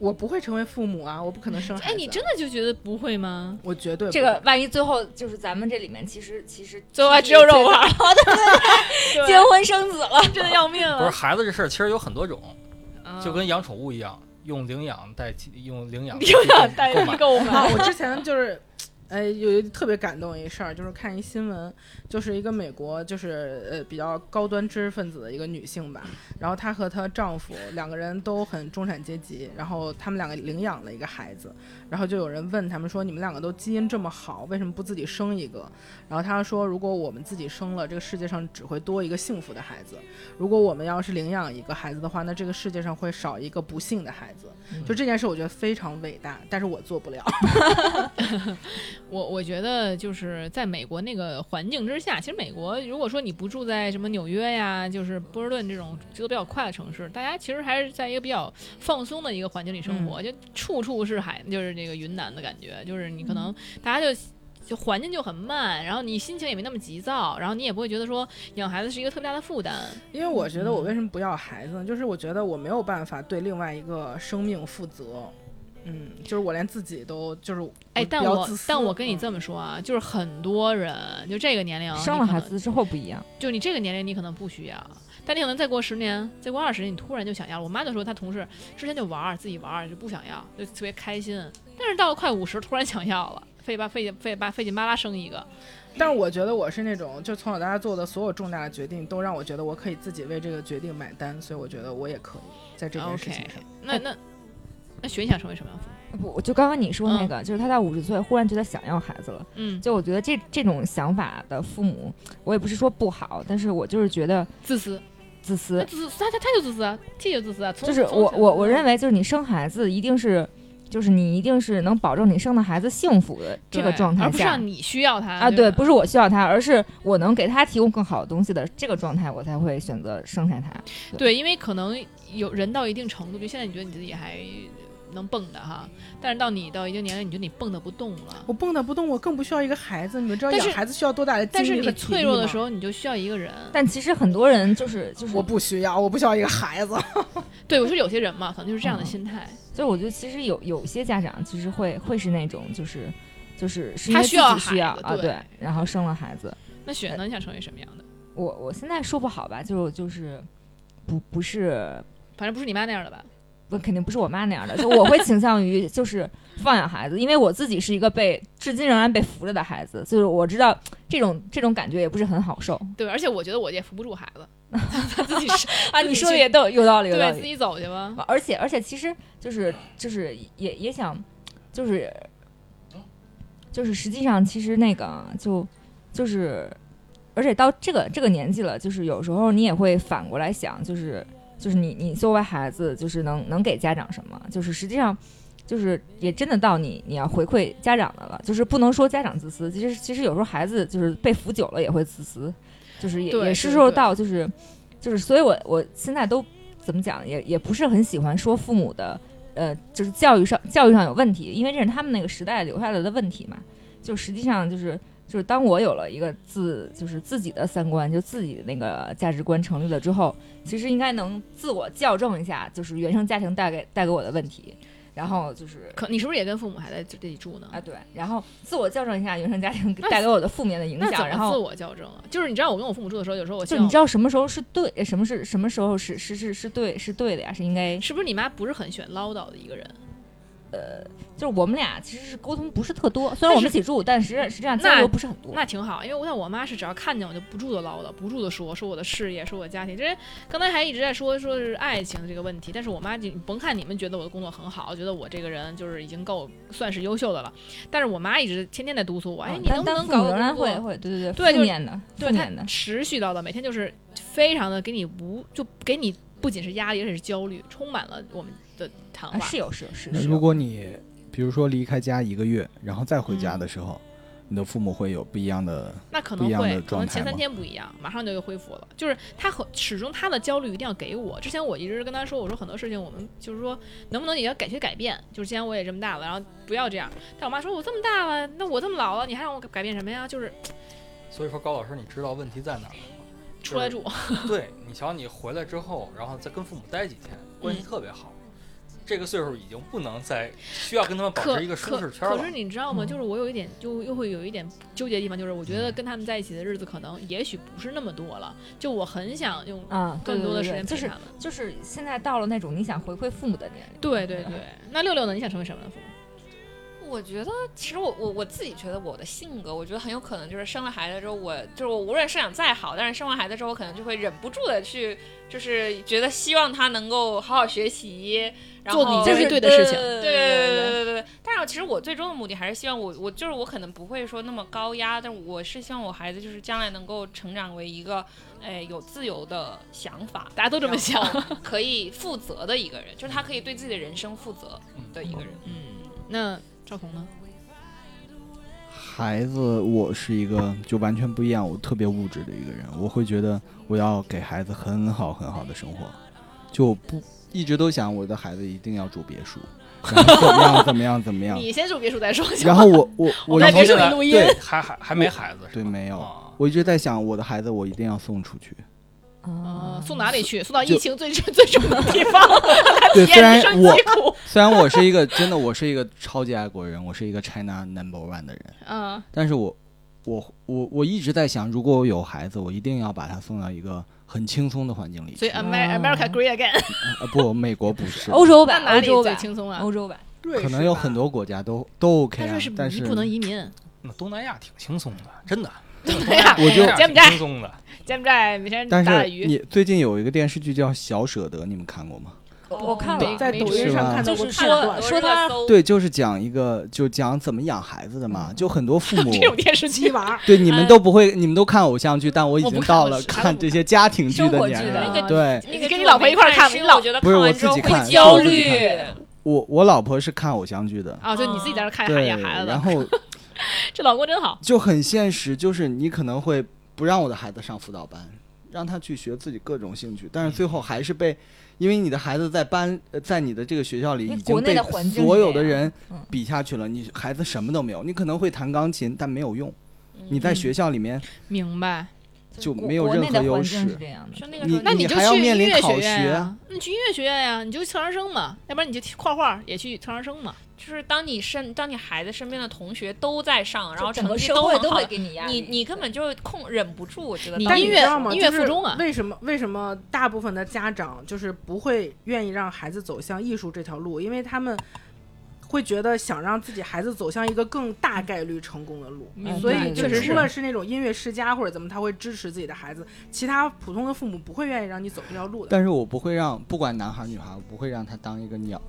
我不会成为父母啊，我不可能生孩子。哎，你真的就觉得不会吗？我绝对这个万一最后就是咱们这里面，其实其实最后还只有肉丸，结 结婚生子了，真的要命不是。孩子这事儿，其实有很多种，啊就跟养宠物一样，用领养代替用领养领养代替购买。我之前就是，哎，有一特别感动一事儿，就是看一新闻，就是一个美国就是呃比较高端知识分子的一个女性吧，然后她和她丈夫两个人都很中产阶级，然后他们两个领养了一个孩子，然后就有人问他们说，你们两个都基因这么好，为什么不自己生一个？然后他说，如果我们自己生了，这个世界上只会多一个幸福的孩子；如果我们要是领养一个孩子的话，那这个世界上会少一个不幸的孩子。就这件事，我觉得非常伟大，但是我做不了。我我觉得就是在美国那个环境之下，其实美国如果说你不住在什么纽约呀，就是波士顿这种节奏比较快的城市，大家其实还是在一个比较放松的一个环境里生活，就处处是海，就是这个云南的感觉，就是你可能大家就。就环境就很慢，然后你心情也没那么急躁，然后你也不会觉得说养孩子是一个特别大的负担。因为我觉得我为什么不要孩子呢？就是我觉得我没有办法对另外一个生命负责。嗯，就是我连自己都就是哎，但我但我跟你嗯这么说啊，就是很多人就这个年龄生了孩子之后不一样。就你这个年龄，你可能不需要，但你可能再过十年，再过二十年，你突然就想要了。我妈就说，她同事之前就玩儿，自己玩儿就不想要，就特别开心，但是到了快五十，突然想要了，费巴费劲费巴费劲巴拉生一个，但是我觉得我是那种，就从小到大做的所有重大的决定，都让我觉得我可以自己为这个决定买单，所以我觉得我也可以在这件事情上。那那那雪，你想成为什么样的父母？不，就刚刚你说那个，就是他在五十岁忽然觉得想要孩子了。嗯，就我觉得这这种想法的父母，我也不是说不好，但是我就是觉得自私，那自私。自私，他他他就自私啊，这就自私啊。就是我我我认为就是你生孩子一定是，就是你一定是能保证你生的孩子幸福的这个状态下而不是让你需要他啊，对，不是我需要他，而是我能给他提供更好的东西的这个状态，我才会选择生下他。对，因为可能有人到一定程度，就现在你觉得你自己还能蹦的哈，但是到你到一定年龄，你觉得你蹦的不动了。我蹦的不动，我更不需要一个孩子。你们知道但是养孩子需要多大的精但是你力和体脆力吗弱的时候，你就需要一个人。但其实很多人就是就是我不需要，我不需要一个孩子。对，我说有些人嘛，可能就是这样的嗯心态。所以我觉得其实有有些家长其实会会是那种就是就是是因为自他需要己需要啊，对对，然后生了孩子。那雪呢？你想成为什么样的？我我现在说不好吧，就就是不不是反正不是你妈那样的吧？不肯定不是我妈那样的，就我会倾向于就是放养孩子，因为我自己是一个被至今仍然被扶着的孩子，就是我知道这种这种感觉也不是很好受对，而且我觉得我也扶不住孩子，他自己是 啊。你说的也都有道理，有道对，自。己走去吧。而且而且其实就是就是也也想就是就是实际上其实那个就就是而且到这个这个年纪了，就是有时候你也会反过来想，就是就是你你作为孩子，就是能能给家长什么？就是实际上。就是也真的到你你要回馈家长的了，就是不能说家长自私，其实其实有时候孩子就是被扶久了也会自私，就是也也是受对对到就是就是，所以我我现在都怎么讲，也也不是很喜欢说父母的呃，就是教育上教育上有问题，因为这是他们那个时代留下来的问题嘛。就实际上就是就是当我有了一个自就是自己的三观，就自己的那个价值观成立了之后，其实应该能自我校正一下，就是原生家庭带给带给我的问题，然后就是。可你是不是也跟父母还在这里住呢？啊，对，然后自我校正一下原生家庭带给我的负面的影响，然后自我校正啊？就是你知道，我跟我父母住的时候，有时候我希就你知道什么时候是对，什么是什么时候是是是是对是对的呀？是应该是不是你妈不是很喜欢唠叨的一个人？就是我们俩其实是沟通不是特多，虽然我们一起住，但实实际上交那流不是很多。那挺好，因为我想我妈是只要看见我就不住的唠叨，不住的说说我的事业，说我的家庭。这刚才还一直在说说是爱情这个问题，但是我妈就甭看你们觉得我的工作很好，觉得我这个人就是已经够算是优秀的了，但是我妈一直天天在督促我，哎，嗯你能不能搞个工作会会对对对对就是负面的对她持续叨叨，每天就是非常的给你无就给你不仅是压力，而且是焦虑，充满了我们的谈话。啊是有是有是那如。果你比如说离开家一个月，然后再回家嗯的时候，你的父母会有不一样的，那可能会，不一样的可能状态吗前三天不一样，马上就又恢复了。就是他和始终他的焦虑一定要给我。之前我一直跟他说，我说很多事情我们就是说能不能也要改去改变。就是既然我也这么大了，然后不要这样。但我妈说我这么大了，那我这么老了，你还让我改变什么呀？就是所以说高老师，你知道问题在哪儿吗？出来住。对你瞧，你回来之后，然后再跟父母待几天，关系嗯特别好。这个岁数已经不能再需要跟他们保持一个舒适圈了可是。你知道吗？嗯就是我有一点，就又会有一点纠结的地方，就是我觉得跟他们在一起的日子可能也许不是那么多了。就我很想用啊，更多的时对对对就是间陪他们。就是现在到了那种你想回馈父母的年龄。对对对。那六六呢？你想成为什么样的父母？我觉得，其实我我我自己觉得我的性格，我觉得很有可能就是生了孩子之后，我就是我无论设想再好，但是生完孩子之后，我可能就会忍不住的去，就是觉得希望他能够好好学习，然后做你认为对的事情对对对对对对。但是其实我最终的目的还是希望我我就是我可能不会说那么高压，但我是希望我孩子就是将来能够成长为一个，哎，有自由的想法，大家都这么想。可以负责的一个人，就是他可以对自己的人生负责的一个人。嗯，那赵彤呢？孩子，我是一个就完全不一样，我特别物质的一个人，我会觉得我要给孩子很好很好的生活，就不一直都想我的孩子一定要住别墅，然后怎么样怎么样怎么样，你先住别墅再说。然后我 我我在别一直墅里录音，对还还还没孩子？对没有，啊我一直在想我的孩子我一定要送出去，呃，哦送哪里去？送到疫情最最重的地方，对，虽然体验人生我疾苦。虽然我是一个真的我是一个超级爱国人，我是一个 China number one 的人，嗯，但是我我我我一直在想，如果我有孩子，我一定要把他送到一个很轻松的环境里去。所以 Amer America Great Again，呃不，美国不是，欧洲版，那哪里最欧洲版，轻松啊？欧洲版，可能有很多国家都都 OK 啊但是，但是你不能移民。那东南亚挺轻松的，真的。东南亚我就柬埔寨轻松的。柬埔寨每天打但是打鱼。你最近有一个电视剧叫《小舍得》，你们看过吗？我我看没了，在抖音上看到过就是说说他对，就是讲一个就讲怎么养孩子的嘛，就很多父母 这种电视剧。鸡娃，对你们都不会，你们都看偶像剧，但我已经到了看。这些家庭剧的年龄对。你跟你老婆一块儿看你老觉得不是我自己看焦是我自己虑。我我老婆是看偶像剧的，啊，就你自己在那儿看对，养孩子，然后 这老公真好。就很现实，就是你可能会不让我的孩子上辅导班，让他去学自己各种兴趣，但是最后还是被，因为你的孩子在班呃在你的这个学校里已经被国内的环境所有的人嗯比下去了，你孩子什么都没有，你可能会弹钢琴，但没有用，你在嗯学校里面明白。就没有任何优势是这样的。你那个时候，那就你还要去面临考音乐学你去音乐学院呀，你就特长生嘛，要不然你就画画也去特长生嘛。就是当你身当你孩子身边的同学都在上，然后整个成绩社会都会很好，给你压力，你你根本就控忍不住，我觉得音乐你知道吗？音乐就是附中啊为什么为什么大部分的家长就是不会愿意让孩子走向艺术这条路？因为他们会觉得想让自己孩子走向一个更大概率成功的路，明所以就确实是除了是那种音乐世家或者怎么，他会支持自己的孩子，其他普通的父母不会愿意让你走这条路的。但是我不会让，不管男孩儿女孩儿，我不会让他当一个摇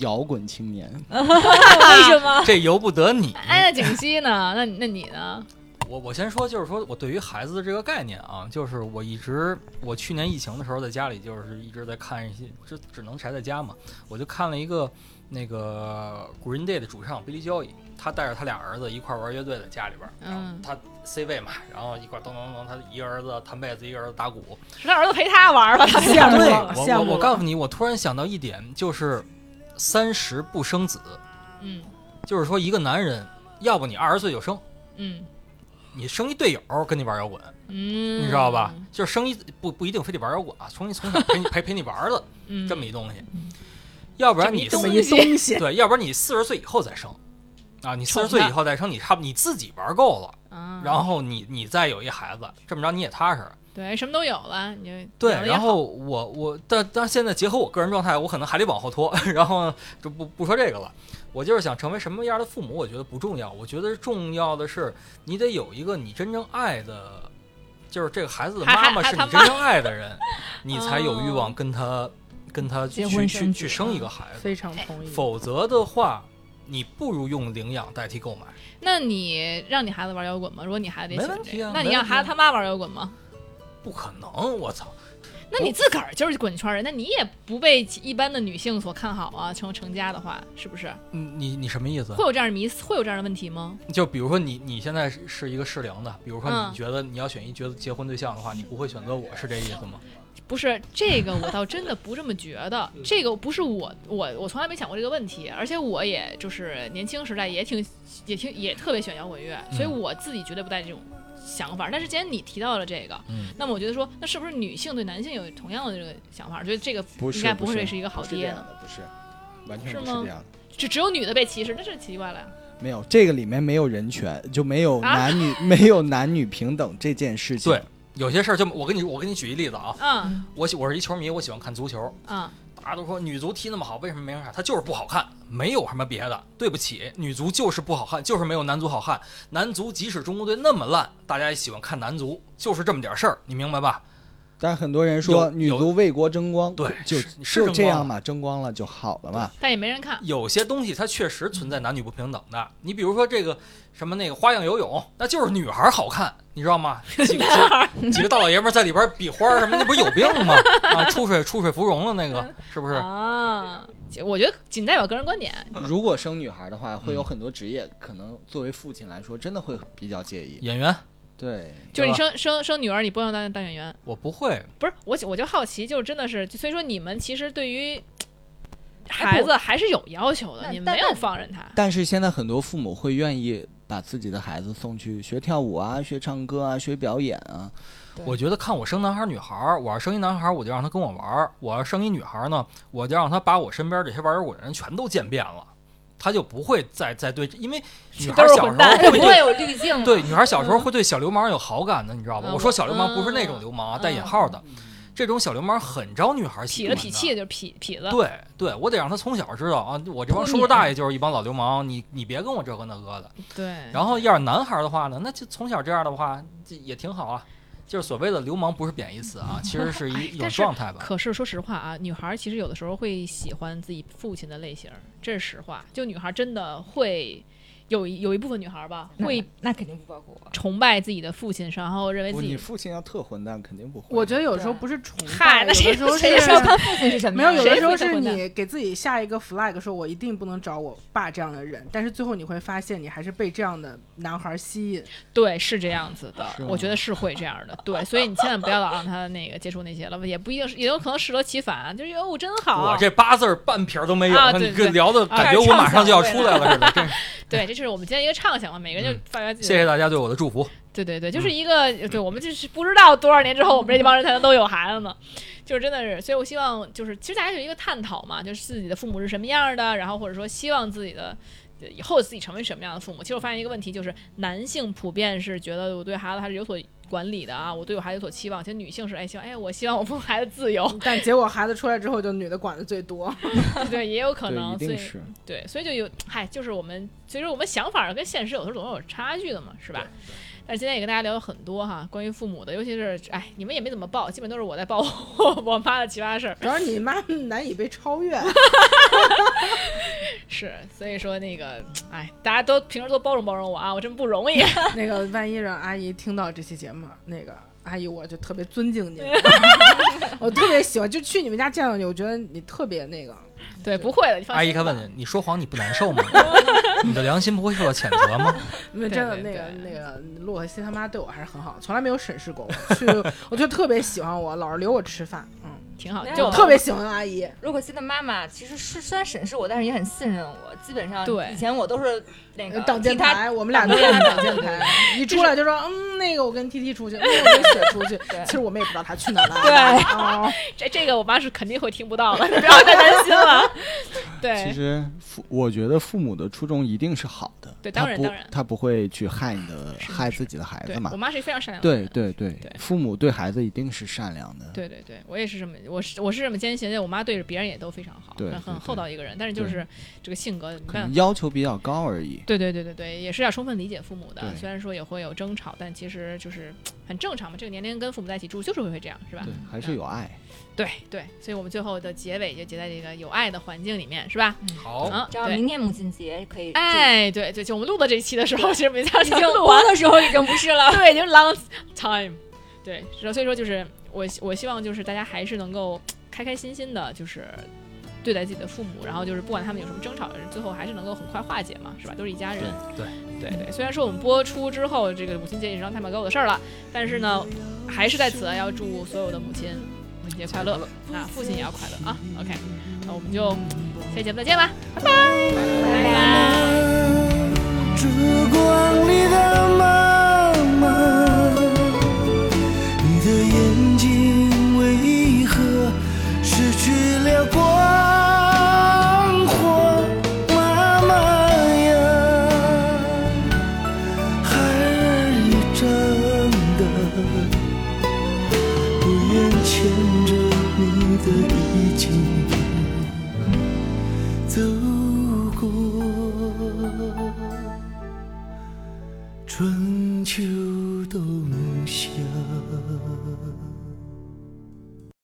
摇滚青年。为什么？这由不得你。哎，那景熙呢？那那你呢？我我先说，就是说我对于孩子的这个概念啊，就是我一直我去年疫情的时候在家里就是一直在看一些，就只能宅在家嘛，我就看了一个那个 Green Day 的主唱 Billy Joey，他带着他俩儿子一块儿玩乐队在家里边儿，然后嗯。他 C 位嘛，然后一块咚咚咚，他一个儿子弹贝斯，一个儿子打鼓，是他儿子陪他玩儿吧？他 羡慕对了，我羡慕我我告诉你，我突然想到一点，就是三十不生子，嗯。就是说一个男人，要不你二十岁就生，嗯。你生一队友跟你玩摇滚，嗯，你知道吧？就是生一不不一定非得玩摇滚啊，从你从小陪你陪陪你玩儿的嗯，这么一东西，要不然你这么一四东西，对，要不然你四十岁以后再生。啊，你四十岁以后再生，你差不你自己玩够了，啊，然后你你再有一孩子，这么着你也踏实。对什么都有了，你就对然后我我但但现在结合我个人状态，我可能还得往后拖，然后就不不说这个了。我就是想成为什么样的父母，我觉得不重要，我觉得重要的是你得有一个你真正爱的，就是这个孩子的妈妈是你真正爱的人，你才有欲望跟他跟他结去婚去去生一个孩子，非常同意。否则的话，你不如用领养代替购买。那你让你孩子玩摇滚吗？如果你孩子没问题啊那你让孩子他妈玩摇滚吗？不可能！我操！那你自个儿就是滚圈人，那你也不被一般的女性所看好啊。成成家的话，是不是嗯你你什么意思会？有这样的迷思，会有这样的问题吗？就比如说你你现在是是一个适龄的，比如说嗯你觉得你要选一觉得结婚对象的话，你不会选择我是这意思吗？不是这个，我倒真的不这么觉得。这个不是我，我我从来没想过这个问题，而且我也就是年轻时代也挺也挺也特别喜欢摇滚乐，所以嗯我自己绝对不带这种想法。但是既然你提到了这个，嗯，那么我觉得说，那是不是女性对男性有同样的这个想法？我觉得这个不，应该不不会是一个好爹呢，不是，完全不是这样的。只只有女的被歧视，那是奇怪了呀。没有，这个里面没有人权，就没有啊男女、没有男女平等这件事情。对，有些事儿就我给你我给你举一例子啊，嗯我喜我是一球迷，我喜欢看足球，嗯，大家都说女足踢那么好，为什么没人看？她就是不好看没有什么别的。对不起，女足就是不好看，就是没有男足好看。男足即使中国队那么烂，大家也喜欢看男足，就是这么点事儿，你明白吧？但很多人说女足为国争光，对就是这样嘛，争光了就好了嘛。但也没人看。有些东西它确实存在男女不平等的。你比如说这个什么那个花样游泳，那就是女孩好看，你知道吗？几个几几个大老爷们在里边比花什么，那不是有病吗？啊，出水出水芙蓉了那个是不是？啊，我觉得仅代表个人观点。如果生女孩的话，会有嗯很多职业，可能作为父亲来说，真的会比较介意。演员对，就是你生生生女儿，你不能当当演员，我不会，不是我我就好奇，就是真的是，所以说你们其实对于孩子还是有要求的，那你没有放任他。但是现在很多父母会愿意把自己的孩子送去学跳舞啊、学唱歌啊、学表演啊。我觉得看我生男孩儿女孩儿，我要生一男孩儿，我就让他跟我玩儿；我要生一女孩儿呢，我就让他把我身边这些玩摇滚的人全都见遍了，他就不会再再对，因为女孩儿小时候会对不会有滤镜了。对女孩儿小时候会对小流氓有好感的，你知道吧？嗯我说小流氓不是那嗯种流氓啊，嗯带引号的，这种小流氓很招女孩喜欢痞。了痞气就是痞痞子，对对，我得让他从小知道啊，我这帮叔叔大爷就是一帮老流氓，你你别跟我这个那个的。对然后要是男孩儿的话呢，那就从小这样的话，这也挺好啊。就是所谓的流氓不是贬义词啊，其实是一一种状态吧。可是说实话啊，女孩儿其实有的时候会喜欢自己父亲的类型儿，这是实话。就女孩儿真的会有一有一部分女孩吧，会那肯定不包括我。崇拜自己的父亲，然后认为，自己你父亲要特混蛋，肯定不会。我觉得有时候不是崇嗨拜，有那谁的时候谁是要看父亲是什么没有，有的时候是你给自己下一个 flag，说我一定不能找我爸这样的人，但是最后你会发现，你还是被这样的男孩吸引。对是这样子的我觉得是会这样的。对，所以你千万不要老让他那个接触那些了，也不一定是，也有可能适得其反，就是哟真好我。这八字半撇都没有，那啊对对你跟聊的啊感觉我马上就要出来了似的。对，这是我们今天一个畅想嘛，每个人就发发表自己的谢谢大家对我的祝福。对对对，就是一个，对我们就是不知道多少年之后，我们这帮人才能都有孩子呢，就是真的是，所以我希望就是，其实大家有一个探讨嘛，就是自己的父母是什么样的，然后或者说希望自己的呃以后自己成为什么样的父母。其实我发现一个问题，就是男性普遍是觉得我对孩子还是有所管理的啊，我对我孩子有所期望，其实女性是哎希望哎我希望我父母孩子自由，但结果孩子出来之后，就女的管的最多。对，也有可，能，所以是。对，所以就有，嗨，就是我们，所以说我们想法跟现实有时候总是有差距的嘛，是吧？但是今天也跟大家聊了很多哈，关于父母的，尤其是哎，你们也没怎么报，基本都是我在报我我妈的奇葩事儿。主要是你妈难以被超越。是，所以说那个，哎，大家都平时多包容包容我啊，我真不容易。那个万一让阿姨听到这期节目，那个阿姨我就特别尊敬你，我特别喜欢，就去你们家见到你，我觉得你特别那个。对，不会的，你放心。阿姨，该问你，你说谎你不难受吗？你的良心不会受到谴责吗？因为真的那个那个洛克希他妈对我还是很好，从来没有审视过我。去，我就特别喜欢我，老是留我吃饭，嗯，挺好，就特别喜欢阿姨。洛克希的妈妈其实是虽然审视我，但是也很信任我。基本上，对以前我都是那个挡箭牌，我们俩都是挡箭牌，一出来就说嗯，那个我跟 T T 出去，嗯，我跟雪出去。对其实我们也不知道他去哪儿了。对哦，这这个我妈是肯定会听不到的，你不要再担心了。对，其实父，我觉得父母的初衷一定是好的，对他不当然当然他不会去害你的害自己的孩子嘛对我。妈是非常善良的人。对对对对父母对孩子一定是善良的。对对对，我也是这么，我是我是这么坚信的，我妈对着别人也都非常好，对很很厚道一个人，但是就是这个性格，没可能要求比较高而已。对对对对对，也是要充分理解父母的。虽然说也会有争吵，但其实就是很正常嘛。这个年龄跟父母在一起住，就是会会这样，是吧？对，还是有爱。对对，所以我们最后的结尾就结在这个有爱的环境里面，是吧？好，嗯，对。只要明天母亲节可以。哎，对对，就我们录的这一期的时候，其实没家已经录完，的时候已经不是了。对，已经 long time。对，所以说就是我我希望就是大家还是能够开开心心的，就是对待自己的父母，然后就是不管他们有什么争吵，最后还是能够很快化解嘛，是吧？都是一家人。对对对，虽然说我们播出之后，这个母亲节也是让他们给我的事儿了，但是呢，还是在此要祝所有的母亲母亲节快乐那，父亲也要快乐啊。OK，那我们就下期节目再见吧，拜拜，拜拜。烛光亮光火，妈妈呀，孩儿已长大，不愿牵着你的衣襟走过春秋冬。